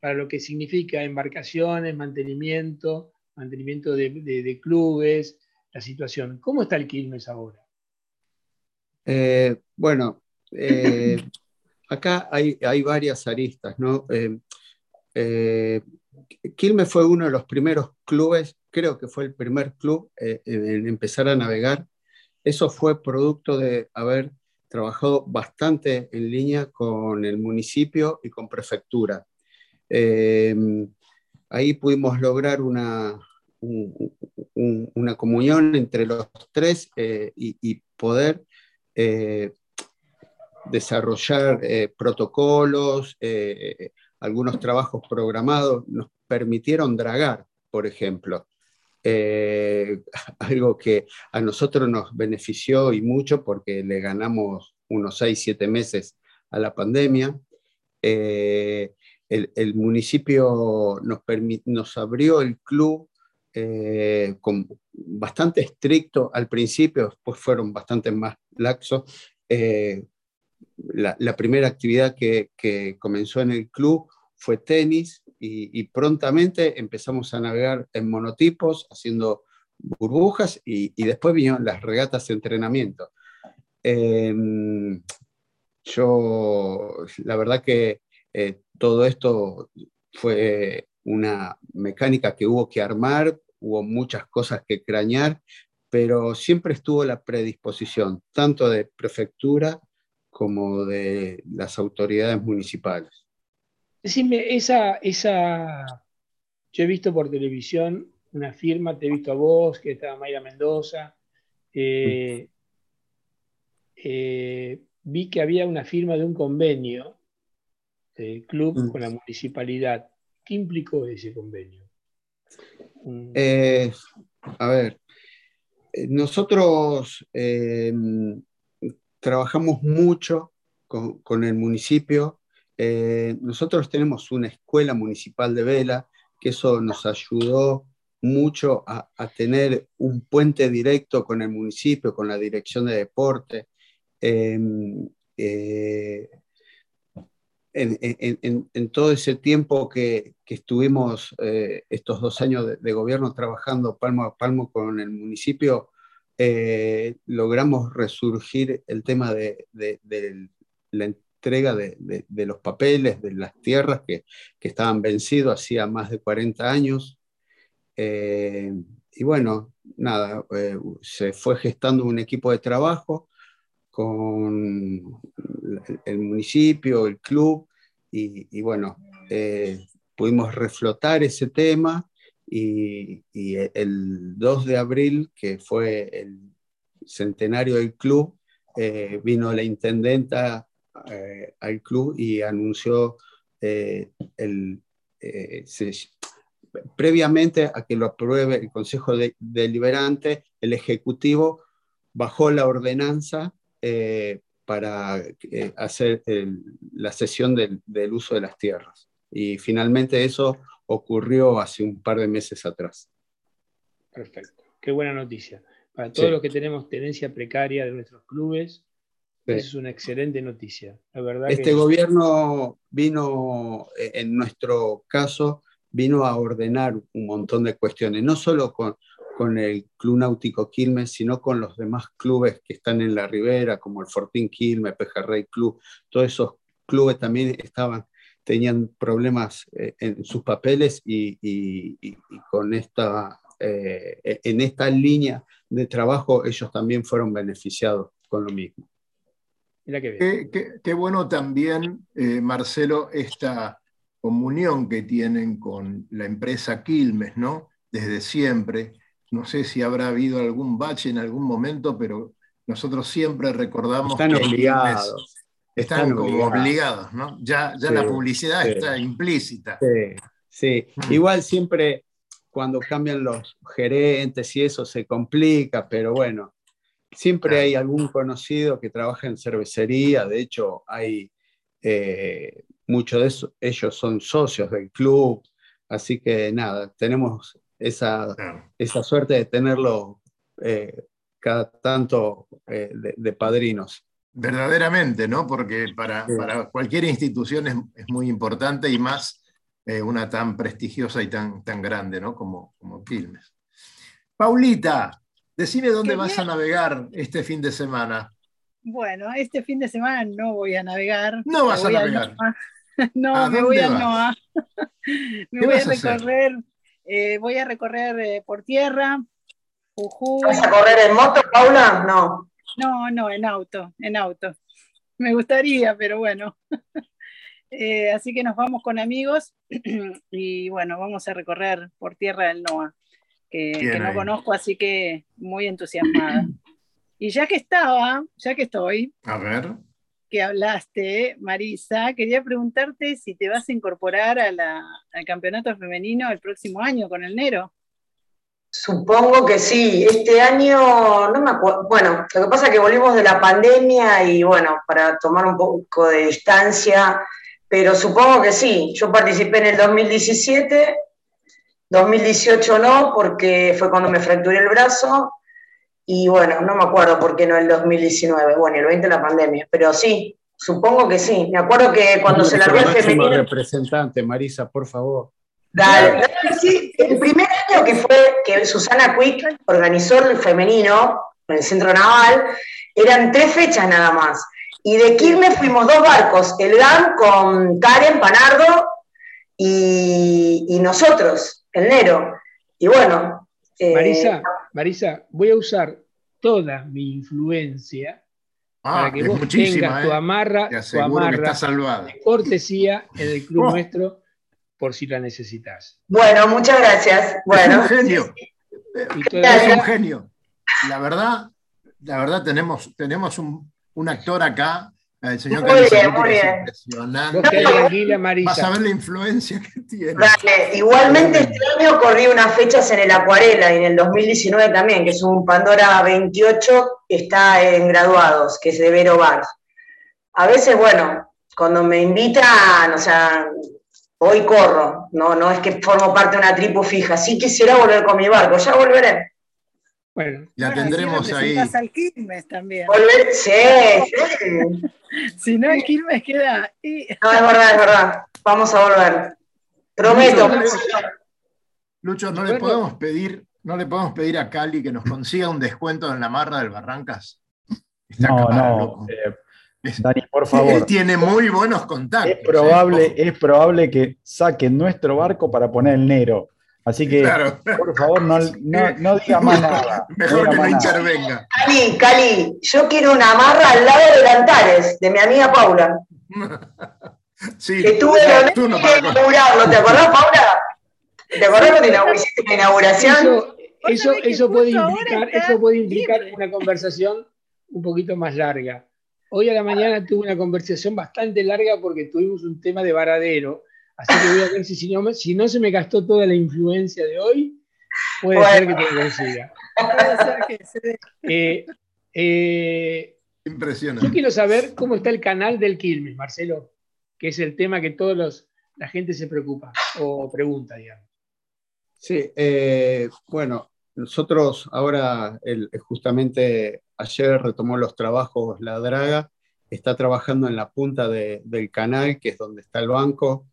para lo que significa embarcaciones, mantenimiento, mantenimiento de, clubes, la situación. ¿Cómo está el Quilmes ahora? Eh, bueno, eh, acá hay, varias aristas, ¿no? Eh, Quilmes fue uno de los primeros clubes, creo que fue el primer club en empezar a navegar. Eso fue producto de haber trabajado bastante en línea con el municipio y con prefectura ahí pudimos lograr una, una comunión entre los tres eh, y, poder eh, desarrollar eh, protocolos, algunos trabajos programados, nos permitieron dragar, por ejemplo. algo que a nosotros nos benefició y mucho porque le ganamos unos 6, 7 meses a la pandemia el, municipio nos, nos abrió el club eh, con, bastante estricto al principio, después fueron bastante más laxos. Eh, la, primera actividad que, comenzó en el club fue tenis y, prontamente empezamos a navegar en monotipos, haciendo burbujas y, después vinieron las regatas de entrenamiento. Em, yo, la verdad que eh, todo esto fue una mecánica que hubo que armar, hubo muchas cosas que crañar, pero siempre estuvo la predisposición, tanto de prefectura como de las autoridades municipales. Decime, esa, esa, yo he visto por televisión una firma, te he visto a vos, que estaba Mayra Mendoza, eh, eh, vi que había una firma de un convenio club mm. con la municipalidad. ¿Qué implicó ese convenio? Eh, a ver, nosotros em, trabajamos mucho con, el municipio. Eh, nosotros tenemos una escuela municipal de vela, que eso nos ayudó mucho a, tener un puente directo con el municipio, con la dirección de deporte. Em, eh, en, todo ese tiempo que, estuvimos eh, estos dos años de, gobierno trabajando palmo a palmo con el municipio, eh, logramos resurgir el tema de, la entrega de, los papeles, de las tierras que, estaban vencidos hacía más de 40 años. Eh, y bueno, nada, se fue gestando un equipo de trabajo con el municipio, el club, y, bueno, eh, pudimos reflotar ese tema y, el 2 de abril, que fue el centenario del club, eh, vino la intendenta eh, al club y anunció el, previamente a que lo apruebe el Consejo Deliberante, el Ejecutivo bajó la ordenanza eh, para eh, hacer la cesión del, uso de las tierras. Y finalmente eso ocurrió hace un par de meses atrás. Perfecto, qué buena noticia. Para todos los que tenemos tenencia precaria de nuestros clubes, es una excelente noticia. La verdad este gobierno vino, eh, en nuestro caso, vino a ordenar un montón de cuestiones, no solo con, con el Club Náutico Quilmes, sino con los demás clubes que están en la ribera, como el Fortín Quilmes, Pejerrey Club, todos esos clubes también estaban, tenían problemas eh, en sus papeles y, con esta, eh, en esta línea de trabajo ellos también fueron beneficiados con lo mismo. qué, bueno también, eh, Marcelo, esta comunión que tienen con la empresa Quilmes, ¿no? Desde siempre no sé si habrá habido algún bache en algún momento, pero nosotros siempre recordamos están que obligados. Están, como obligados, ¿no? Ya, ya la publicidad está implícita. Sí, sí. Mm. Igual siempre cuando cambian los gerentes y eso se complica, pero bueno, siempre hay algún conocido que trabaja en cervecería, de hecho hay eh, muchos de ellos son socios del club, así que nada, tenemos esa, esa suerte de tenerlo eh, cada tanto eh, de, padrinos. Verdaderamente, ¿no? Porque para, cualquier institución es, muy importante y más eh, una tan prestigiosa y tan, tan grande, ¿no? Como, como Quilmes. Paulita, decime dónde vas a navegar este fin de semana. Bueno, este fin de semana no voy a navegar. No vas a navegar. No, me voy a Noa. me voy a recorrer eh, voy a recorrer eh, por tierra, ¿Vas a correr en moto, Paula? No. No, no, en auto, en auto. Me gustaría, pero bueno. Eh, así que nos vamos con amigos y bueno, vamos a recorrer por tierra del NOA, que, no conozco, así que muy entusiasmada. Y ya que estaba, ya que estoy, a ver hablaste, Marisa, quería preguntarte si te vas a incorporar al campeonato femenino el próximo año con el Nero. Supongo que sí. Este año, no me acuerdo. Bueno, lo que pasa es que volvimos de la pandemia y bueno, para tomar un poco de distancia, pero supongo que sí. Yo participé en el 2017, 2018 no, porque fue cuando me fracturé el brazo, y bueno, no me acuerdo por qué no el 2019, bueno, el 20 la pandemia, pero sí, supongo que sí. Me acuerdo que cuando se largó el femenino. representante, Marisa, por favor. Dale, sí, el primer año que fue que Susana Quick organizó el femenino en el centro naval, eran tres fechas nada más. Y de Quilmes fuimos dos barcos, el GAM con Karen Panardo y, y nosotros, el Nero. Y bueno, eh, Marisa, Marisa, voy a usar toda mi influencia ah, para que vos tengas tu ¿eh? amarra, tu amarra de cortesía en el club oh. nuestro por si la necesitas. Bueno, muchas gracias. Bueno. Es un genio. Es un genio. La verdad, la verdad tenemos, tenemos un, actor acá El señor muy bien, muy bien. impresionante. Vas a ver la influencia que tiene. Dale, igualmente este año corrí unas fechas en el Acuarela y en el 2019 también, que es un Pandora 28 que está en graduados, que es de Vero Bar. A veces, bueno, cuando me invitan, o sea, hoy corro, no, no es que formo parte de una tribu fija, sí quisiera volver con mi barco, ya volveré. Bueno, la tendremos ahí. al Quilmes también. Volver, sí, sí. si no, el Quilmes queda. No, es verdad, es verdad. Vamos a volver. Prometo. Lucho, no le podemos pedir, no le podemos pedir a Cali que nos consiga un descuento en la marra del Barrancas. no, no. Eh, Dani, por favor. Él tiene muy buenos contactos. Es probable, es probable que saquen nuestro barco para poner el Nero. Así que, por favor, no, no, diga más nada. Mejor que no intervenga. Cali, Cali, yo quiero una amarra al lado de Antares, de mi amiga Paula. Sí, que tuve el que inaugurarlo. ¿Te acordás, Paula? ¿Te acordás cuando inauguraste la inauguración? Eso, eso, puede implicar, eso puede implicar una conversación un poquito más larga. Hoy a la mañana tuve una conversación bastante larga porque tuvimos un tema de varadero Así que voy a ver si, no, si no se me gastó toda la influencia de hoy, puede ser que te lo consiga. Eh, eh, Impresionante. Yo quiero saber cómo está el canal del Quilmes, Marcelo, que es el tema que todos la gente se preocupa o pregunta, digamos. Sí, eh, bueno, nosotros ahora, justamente ayer retomó los trabajos La Draga, está trabajando en la punta del canal, que es donde está el banco,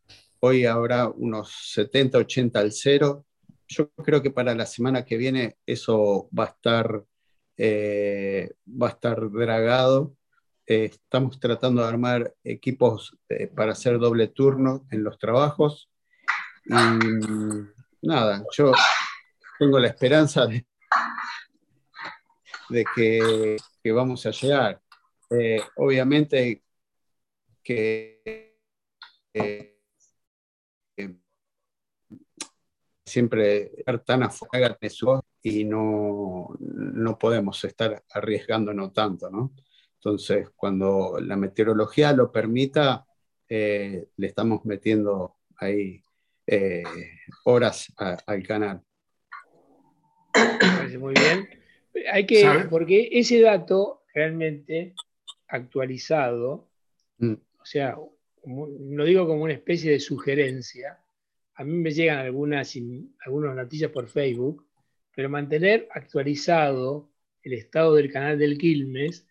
Hoy habrá unos 70, 80 al cero. Yo creo que para la semana que viene eso va a estar, eh, va a estar dragado. Eh, estamos tratando de armar equipos eh, para hacer doble turno en los trabajos. Y nada, yo tengo la esperanza de, que, que, vamos a llegar. obviamente que siempre estar tan afuera y no, no podemos estar arriesgándonos tanto, ¿no? Entonces, cuando la meteorología lo permita, eh, le estamos metiendo ahí eh, horas al canal. Muy bien. Hay que, porque ese dato realmente actualizado, mm. o sea, lo digo como una especie de sugerencia, a mí me llegan algunas, algunas noticias por Facebook, pero mantener actualizado el estado del canal del Quilmes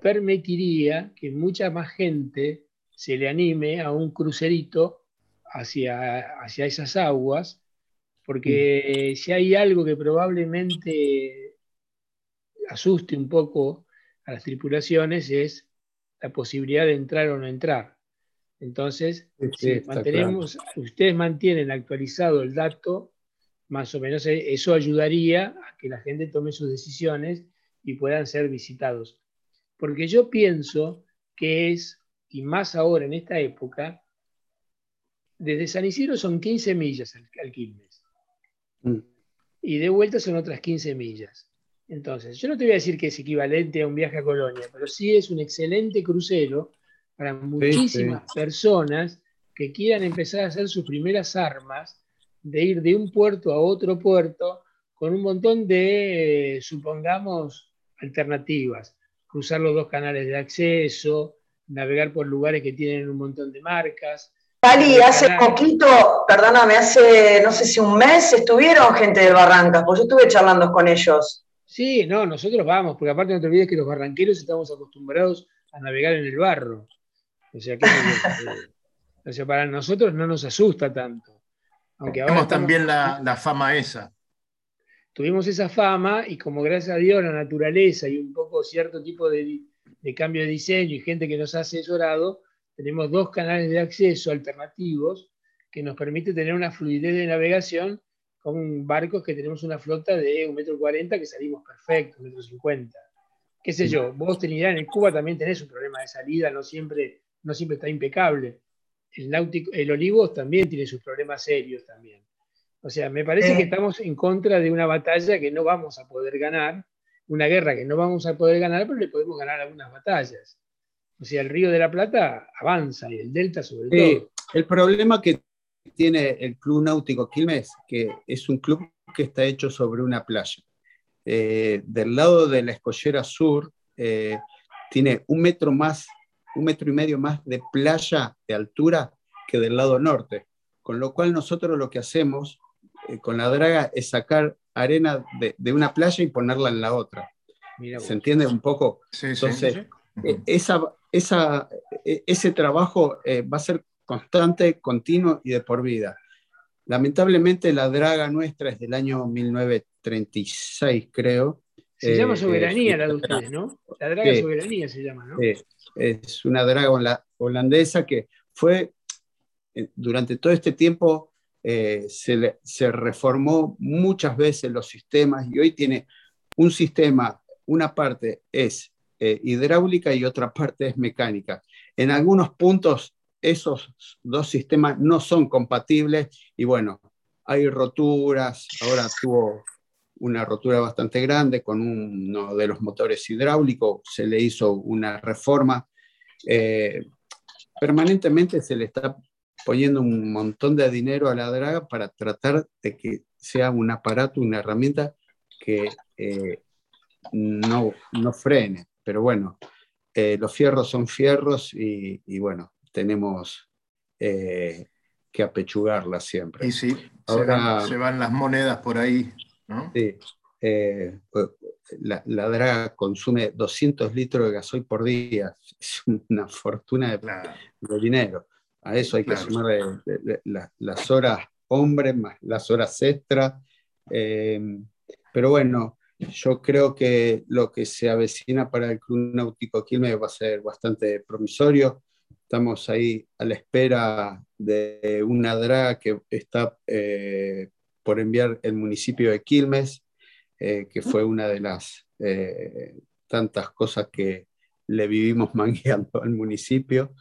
permitiría que mucha más gente se le anime a un crucerito hacia, hacia esas aguas, porque si hay algo que probablemente asuste un poco a las tripulaciones es la posibilidad de entrar o no entrar. Entonces, si mantenemos, ustedes mantienen actualizado el dato, más o menos eh, eso ayudaría a que la gente tome sus decisiones y puedan ser visitados. Porque yo pienso que es, y más ahora en esta época, desde San Isidro son 15 millas al, Quilmes. Mm. Y de vuelta son otras 15 millas. Entonces, yo no te voy a decir que es equivalente a un viaje a Colonia, pero sí es un excelente crucero para muchísimas personas que quieran empezar a hacer sus primeras armas, de ir de un puerto a otro puerto con un montón de, supongamos, alternativas. Cruzar los dos canales de acceso, navegar por lugares que tienen un montón de marcas. Cali, hace poquito, perdóname, hace no sé si un mes estuvieron gente de Barrancas, pues yo estuve charlando con ellos. Sí, no, nosotros vamos, porque aparte no te olvides que los barranqueros estamos acostumbrados a navegar en el barro. O sea, que, para nosotros no nos asusta tanto. Aunque Tenemos también la, fama esa. Tuvimos esa fama y como gracias a Dios la naturaleza y un poco cierto tipo de, cambio de diseño y gente que nos ha asesorado, tenemos dos canales de acceso alternativos que nos permite tener una fluidez de navegación con barcos que tenemos una flota de 1,40 m que salimos perfecto, 1,50 m. Qué sé yo, vos tenés, en Cuba también tenés un problema de salida, no siempre no siempre está impecable. El, náutico, el Olivos también tiene sus problemas serios también. O sea, me parece que estamos en contra de una batalla que no vamos a poder ganar, una guerra que no vamos a poder ganar, pero le podemos ganar algunas batallas. O sea, el río de la Plata avanza y el delta sobre todo. El problema que tiene el Club Náutico Quilmes, que es un club que está hecho sobre una playa. Eh, del lado de la escollera sur, eh, tiene un metro más, un metro y medio más de playa de altura que del lado norte. Con lo cual nosotros lo que hacemos eh, con la draga es sacar arena de, una playa y ponerla en la otra. ¿Se entiende un poco? Entonces, Esa, esa, ese trabajo va a ser constante, continuo y de por vida. Lamentablemente la draga nuestra es del año 1936, creo. Se llama eh, soberanía la de ustedes, ¿no? La draga soberanía se llama, ¿no? es una draga holandesa que fue, eh, durante todo este tiempo, eh, se, se, reformó muchas veces los sistemas y hoy tiene un sistema, una parte es hidráulica y otra parte es mecánica. En algunos puntos esos dos sistemas no son compatibles y bueno, hay roturas, ahora tuvo una rotura bastante grande con uno de los motores hidráulicos, se le hizo una reforma. Eh, permanentemente se le está poniendo un montón de dinero a la draga para tratar de que sea un aparato, una herramienta que eh, no, no, frene. Pero bueno, eh, los fierros son fierros y, y bueno, tenemos que apechugarla siempre. Y sí, Ahora, se, van, las monedas por ahí. ¿No? Sí, eh, pues, la, draga consume 200 litros de gasoil por día, es una fortuna de, dinero. A eso hay que sumar las horas hombres más las horas extra. Eh, pero bueno, yo creo que lo que se avecina para el Club Náutico Quilmes va a ser bastante promisorio. Estamos ahí a la espera de una draga que está eh, por enviar el municipio de Quilmes, eh, que fue una de las eh, tantas cosas que le vivimos mangueando al municipio.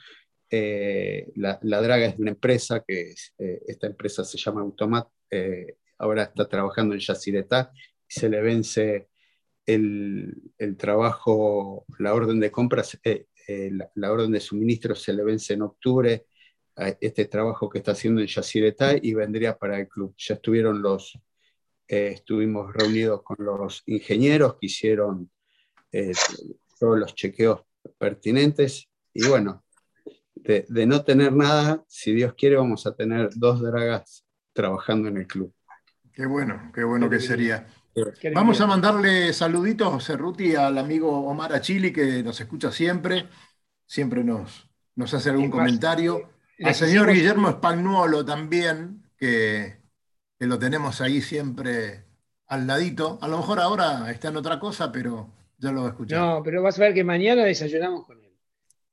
La, draga es de una empresa, que esta empresa se llama Automat, ahora está trabajando en Yacyretá y se le vence el, el, trabajo, la orden de compras eh, la, orden de suministro se le vence en octubre, a este trabajo que está haciendo en Yacyretá y vendría para el club. Ya estuvieron los, eh, estuvimos reunidos con los ingenieros que hicieron eh, todos los chequeos pertinentes y bueno, de, no tener nada, si Dios quiere, vamos a tener dos dragas trabajando en el club. Qué bueno, qué bueno que sería. Vamos a mandarle saluditos, Cerruti, al amigo Omar Achili, que nos escucha siempre, siempre nos, nos hace algún comentario. Al señor Guillermo Spagnuolo también, que, lo tenemos ahí siempre al ladito. A lo mejor ahora está en otra cosa, pero ya lo escuchar. No, pero vas a ver que mañana desayunamos con él.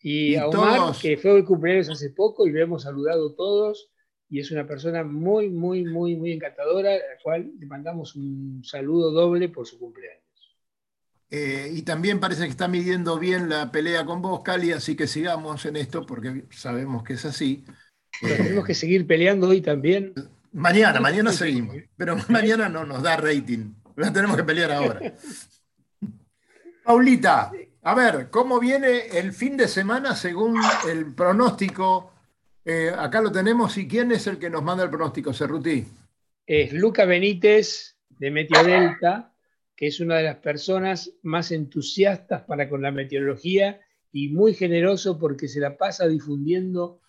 Y, a Omar, que fue el cumpleaños hace poco y lo hemos saludado todos y es una persona muy, muy, muy, muy encantadora, a la cual le mandamos un saludo doble por su cumpleaños. Eh, y también parece que está midiendo bien la pelea con vos, Cali, así que sigamos en esto porque sabemos que es así. tenemos que seguir peleando hoy también. Mañana, mañana seguimos, pero mañana no nos da rating, la tenemos que pelear ahora. Paulita, a ver, ¿cómo viene el fin de semana según el pronóstico eh, acá lo tenemos. ¿Y quién es el que nos manda el pronóstico, Cerruti? Es Luca Benítez de Meteodelta, que es una de las personas más entusiastas para con la meteorología y muy generoso porque se la pasa difundiendo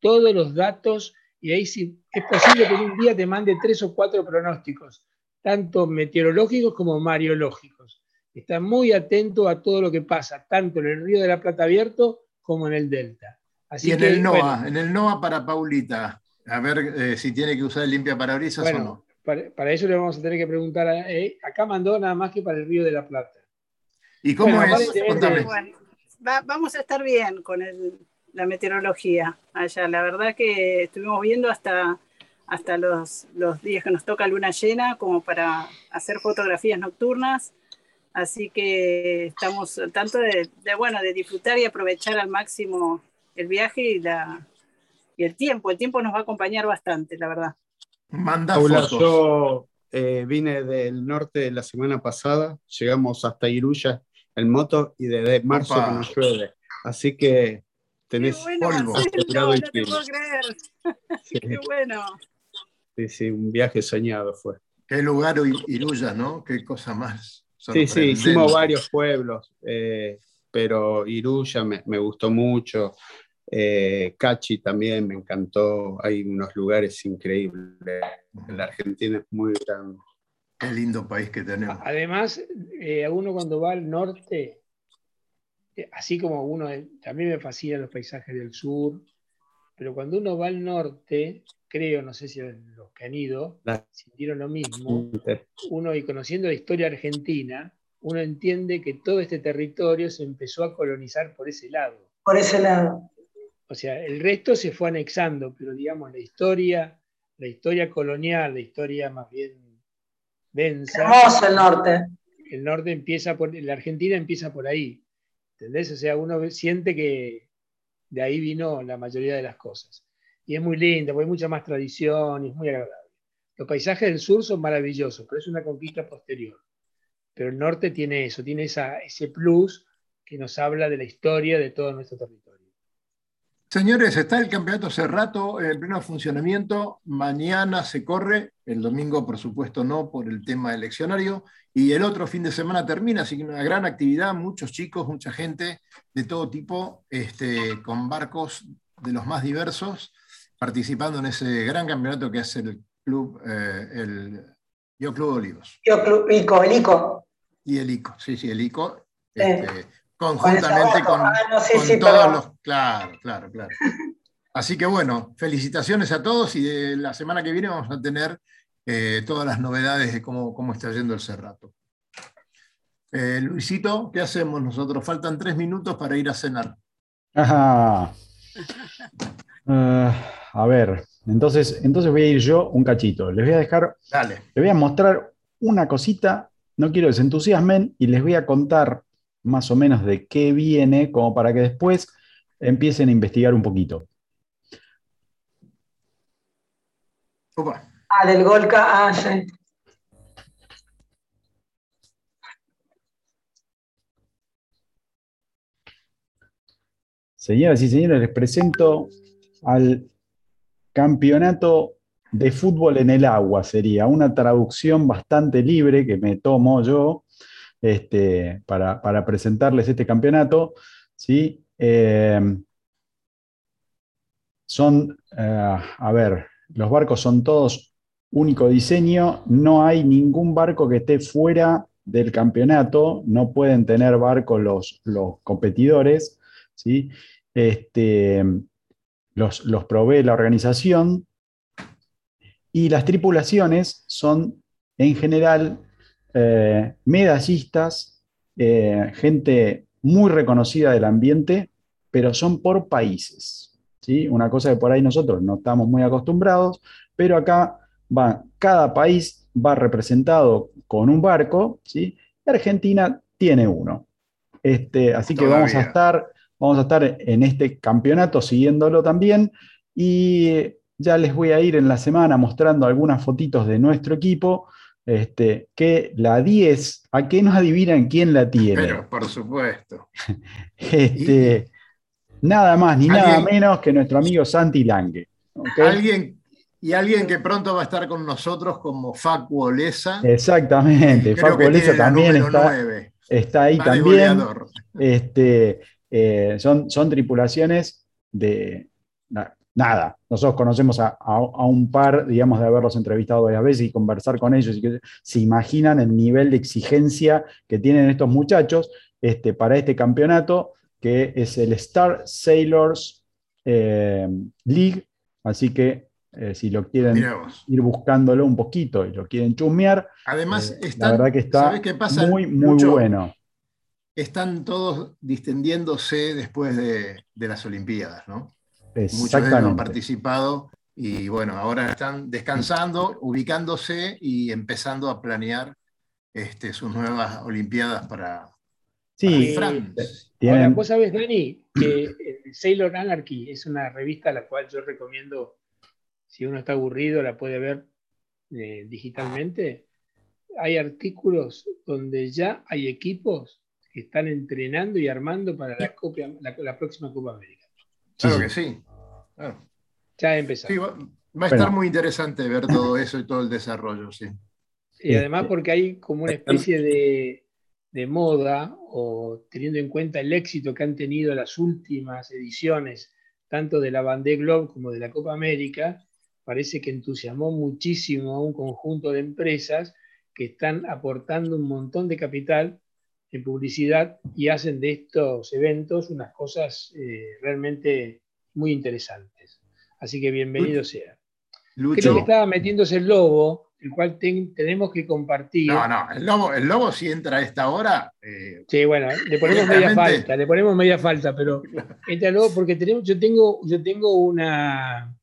todos los datos y ahí sí es posible que un día te mande tres o cuatro pronósticos, tanto meteorológicos como mariológicos. Está muy atento a todo lo que pasa, tanto en el Río de la Plata abierto como en el Delta y en el NOA, en el NOA para Paulita, a ver eh, si tiene que usar el limpia parabrisas o no. Para, eso le vamos a tener que preguntar. A, eh, acá mandó nada más que para el Río de la Plata. ¿Y cómo es? vamos a estar bien con la meteorología allá. La verdad que estuvimos viendo hasta, hasta los, los días que nos toca luna llena como para hacer fotografías nocturnas. Así que estamos tanto de, de, bueno, de disfrutar y aprovechar al máximo el viaje y, la, y el tiempo. El tiempo nos va a acompañar bastante, la verdad. Manda Yo eh, vine del norte la semana pasada, llegamos hasta Iruya en moto y desde marzo que nos llueve. Así que tenés bueno, polvo. no, no te puedo creer. Qué bueno. Sí, sí, un viaje soñado fue. Qué lugar Iruya, ¿no? Qué cosa más. Sí, sí, hicimos varios pueblos, eh, pero Iruya me, me gustó mucho. Eh, Cachi también me encantó. Hay unos lugares increíbles. La Argentina es muy grande. Qué lindo país que tenemos. Además, eh, uno cuando va al norte, eh, así como uno, también me fascinan los paisajes del sur, pero cuando uno va al norte, creo, no sé si los que han ido sintieron lo mismo, uno y conociendo la historia argentina, uno entiende que todo este territorio se empezó a colonizar por ese lado. Por ese lado. O sea, el resto se fue anexando, pero digamos, la historia, la historia colonial, la historia más bien densa. Hermoso el norte. El norte empieza por, la Argentina empieza por ahí. ¿Entendés? O sea, uno siente que de ahí vino la mayoría de las cosas. Y es muy lindo, porque hay mucha más tradición y es muy agradable. Los paisajes del sur son maravillosos, pero es una conquista posterior. Pero el norte tiene eso, tiene esa, ese plus que nos habla de la historia de todo nuestro territorio. Señores, está el campeonato Cerrato en pleno funcionamiento. Mañana se corre, el domingo, por supuesto, no por el tema eleccionario. Y el otro fin de semana termina, así que una gran actividad, muchos chicos, mucha gente de todo tipo, este, con barcos de los más diversos, participando en ese gran campeonato que hace el club, eh, el Yo Club Olivos. Yo Club ICO, el ICO. Y el ICO, sí, sí, el ICO. Este, conjuntamente con, ah, todos los... Claro, claro, claro. Así que bueno, felicitaciones a todos y la semana que viene vamos a tener eh, todas las novedades de cómo, cómo está yendo el Cerrato. Eh, Luisito, ¿qué hacemos nosotros? Faltan tres minutos para ir a cenar. Ajá. Eh, a ver, entonces, entonces voy a ir yo un cachito. Les voy a dejar, Dale. les voy a mostrar una cosita, no quiero que se entusiasmen, y les voy a contar más o menos de qué viene, como para que después empiecen a investigar un poquito. Ah, del Golka, ah, Señoras y señores, les presento al campeonato de fútbol en el agua. Sería una traducción bastante libre que me tomo yo este, para, presentarles este campeonato. ¿sí? Eh, son, eh, a ver, los barcos son todos único diseño, no hay ningún barco que esté fuera del campeonato, no pueden tener barcos los, los competidores, ¿sí? este, los, los provee la organización y las tripulaciones son en general eh, medallistas, eh, gente muy reconocida del ambiente, pero son por países. ¿sí? Una cosa que por ahí nosotros no estamos muy acostumbrados, pero acá va, cada país va representado con un barco, ¿sí? Argentina tiene uno. Este, así que vamos a, estar, vamos a estar en este campeonato siguiéndolo también y ya les voy a ir en la semana mostrando algunas fotitos de nuestro equipo este, que la 10, ¿a qué nos adivinan quién la tiene? Pero, por supuesto. este, nada más ni nada menos que nuestro amigo Santi Lange. Alguien, y alguien que pronto va a estar con nosotros como Facu Olesa. Exactamente, Facu Olesa también está, está, ahí también. Este, eh, son, son tripulaciones de, nada, nosotros conocemos a, un par, digamos, de haberlos entrevistado varias veces y conversar con ellos, y que se imaginan el nivel de exigencia que tienen estos muchachos este, para este campeonato, que es el Star Sailors eh, League, así que eh, si lo quieren ir buscándolo un poquito y lo quieren chusmear, Además, eh, la verdad que está muy, muy bueno. Están todos distendiéndose después de, de las Olimpiadas, ¿no? Muchos de ellos han participado y bueno, ahora están descansando, ubicándose y empezando a planear este, sus nuevas Olimpiadas para, sí, Francia. Ahora, vos sabés, Dani, que Sailor Anarchy es una revista a la cual yo recomiendo, si uno está aburrido, la puede ver eh, digitalmente. Hay artículos donde ya hay equipos están entrenando y armando para la, la, próxima Copa América. Claro que sí. Ya empezó. va, a estar muy interesante ver todo eso y todo el desarrollo, sí. Y además porque hay como una especie de, de moda, o teniendo en cuenta el éxito que han tenido las últimas ediciones, tanto de la Vendée Globe como de la Copa América, parece que entusiasmó muchísimo a un conjunto de empresas que están aportando un montón de capital en publicidad y hacen de estos eventos unas cosas eh, realmente muy interesantes. Así que bienvenido sea. Creo que estaba metiéndose el lobo, el cual tenemos que compartir. No, no, el lobo, el lobo si entra a esta hora. Eh, sí, bueno, le ponemos media falta, le ponemos media falta, pero entra el lobo porque tenemos, yo tengo, yo tengo una,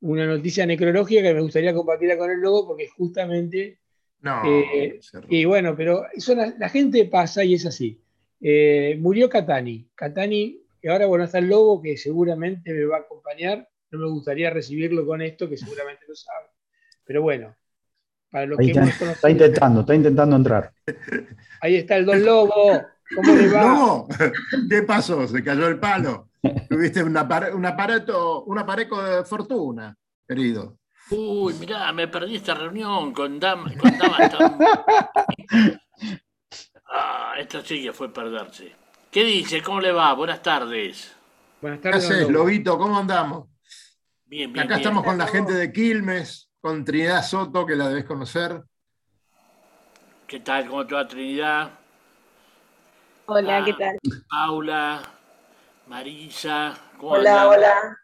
una noticia necrológica que me gustaría compartirla con el lobo porque justamente no. Eh, y bueno, pero eso la, gente pasa y es así. Eh, murió Catani. Catani, y ahora bueno, está el lobo que seguramente me va a acompañar. No me gustaría recibirlo con esto, que seguramente lo sabe. Pero bueno, para los que está, está intentando, está intentando entrar. Ahí está el Don Lobo. ¿Cómo le va? No, ¿qué pasó? Se cayó el palo. Tuviste un, aparato, un aparejo de fortuna, querido. Uy, mirá, me perdí esta reunión con Dama. ah, esta sí que fue perderse. ¿Qué dice? ¿Cómo le va? Buenas tardes. Buenas tardes. ¿Qué haces, Lobito? ¿Cómo andamos? Bien, bien. Acá estamos con la gente de Quilmes, con Trinidad Soto, que la debes conocer. ¿Qué tal? ¿Cómo te va, Trinidad? Hola, ¿qué tal? Paula, Marisa. ¿cómo hola, hola.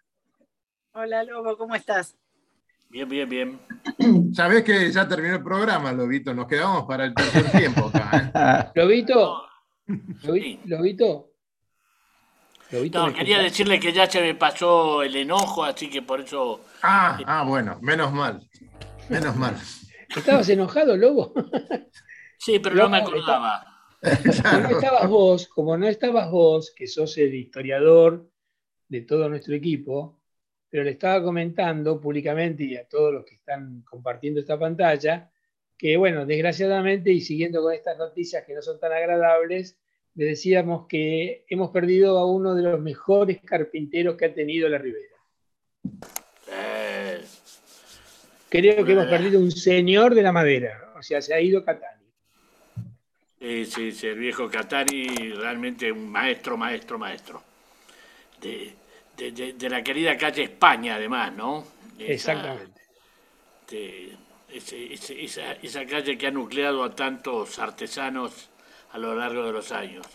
Hola, Lobo, ¿cómo estás? Bien, bien, bien. Sabés que ya terminó el programa, Lobito. Nos quedamos para el tercer tiempo acá. ¿eh? Lobito. Lobito. no, quería decirle que ya se me pasó el enojo, así que por eso. Ah, ah bueno, menos mal. Menos mal. ¿Estabas enojado, Lobo? Sí, pero no me acordaba. Como no estabas vos, como no estabas vos, que sos el historiador de todo nuestro equipo, pero le estaba comentando públicamente y a todos los que están compartiendo esta pantalla, que bueno, desgraciadamente y siguiendo con estas noticias que no son tan agradables, le decíamos que hemos perdido a uno de los mejores carpinteros que ha tenido la Ribera. Creo que hemos perdido un señor de la madera, o sea, se ha ido Catani. Sí, sí, sí, el viejo Catani, realmente un maestro, maestro, maestro. De, la querida calle España, además, ¿no? Exactamente. esa, calle que ha nucleado a tantos artesanos a lo largo de los años.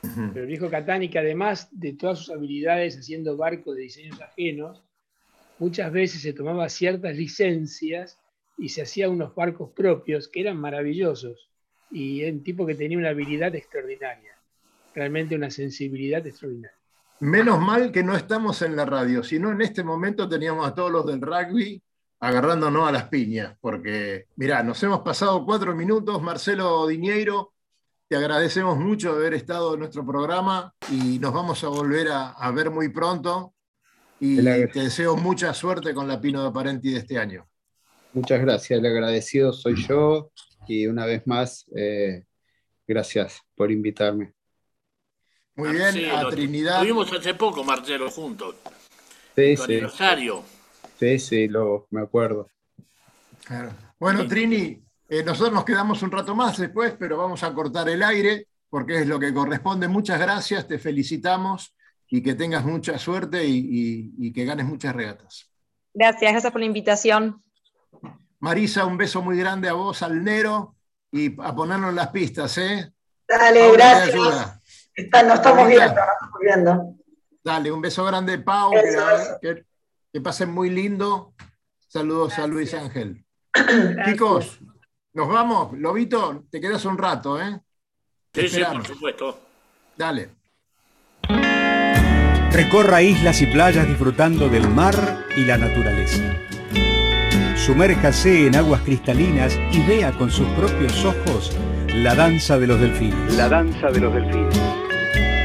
Pero el viejo Catani, que además de todas sus habilidades haciendo barcos de diseños ajenos, muchas veces se tomaba ciertas licencias y se hacía unos barcos propios que eran maravillosos. Y un tipo que tenía una habilidad extraordinaria, realmente una sensibilidad extraordinaria. Menos mal que no estamos en la radio, sino en este momento teníamos a todos los del rugby agarrándonos a las piñas, porque, mirá, nos hemos pasado cuatro minutos, Marcelo Diñeiro, te agradecemos mucho de haber estado en nuestro programa y nos vamos a volver a, ver muy pronto y te deseo mucha suerte con la Pino de Parenti de este año. Muchas gracias, el agradecido soy yo y una vez más, eh, gracias por invitarme. Muy bien, a Trinidad. Tuvimos hace poco, Marcelo, juntos. Sí, sí. aniversario. Sí, sí, lo, me acuerdo. Bueno, Trini, eh, nosotros nos quedamos un rato más después, pero vamos a cortar el aire porque es lo que corresponde. Muchas gracias, te felicitamos y que tengas mucha suerte y, que ganes muchas regatas. Gracias, gracias por la invitación. Marisa, un beso muy grande a vos, al Nero, y a ponernos en las pistas, ¿eh? Dale, gracias no estamos viendo, no estamos viendo. Dale, un beso grande, Pau. Que, pasen muy lindo. Saludos a Luis Ángel. Chicos, nos vamos. Lobito, te quedas un rato, ¿eh? Sí, sí, por supuesto. Dale. Recorra islas y playas disfrutando del mar y la naturaleza. Sumérjase en aguas cristalinas y vea con sus propios ojos la danza de los delfines. La danza de los delfines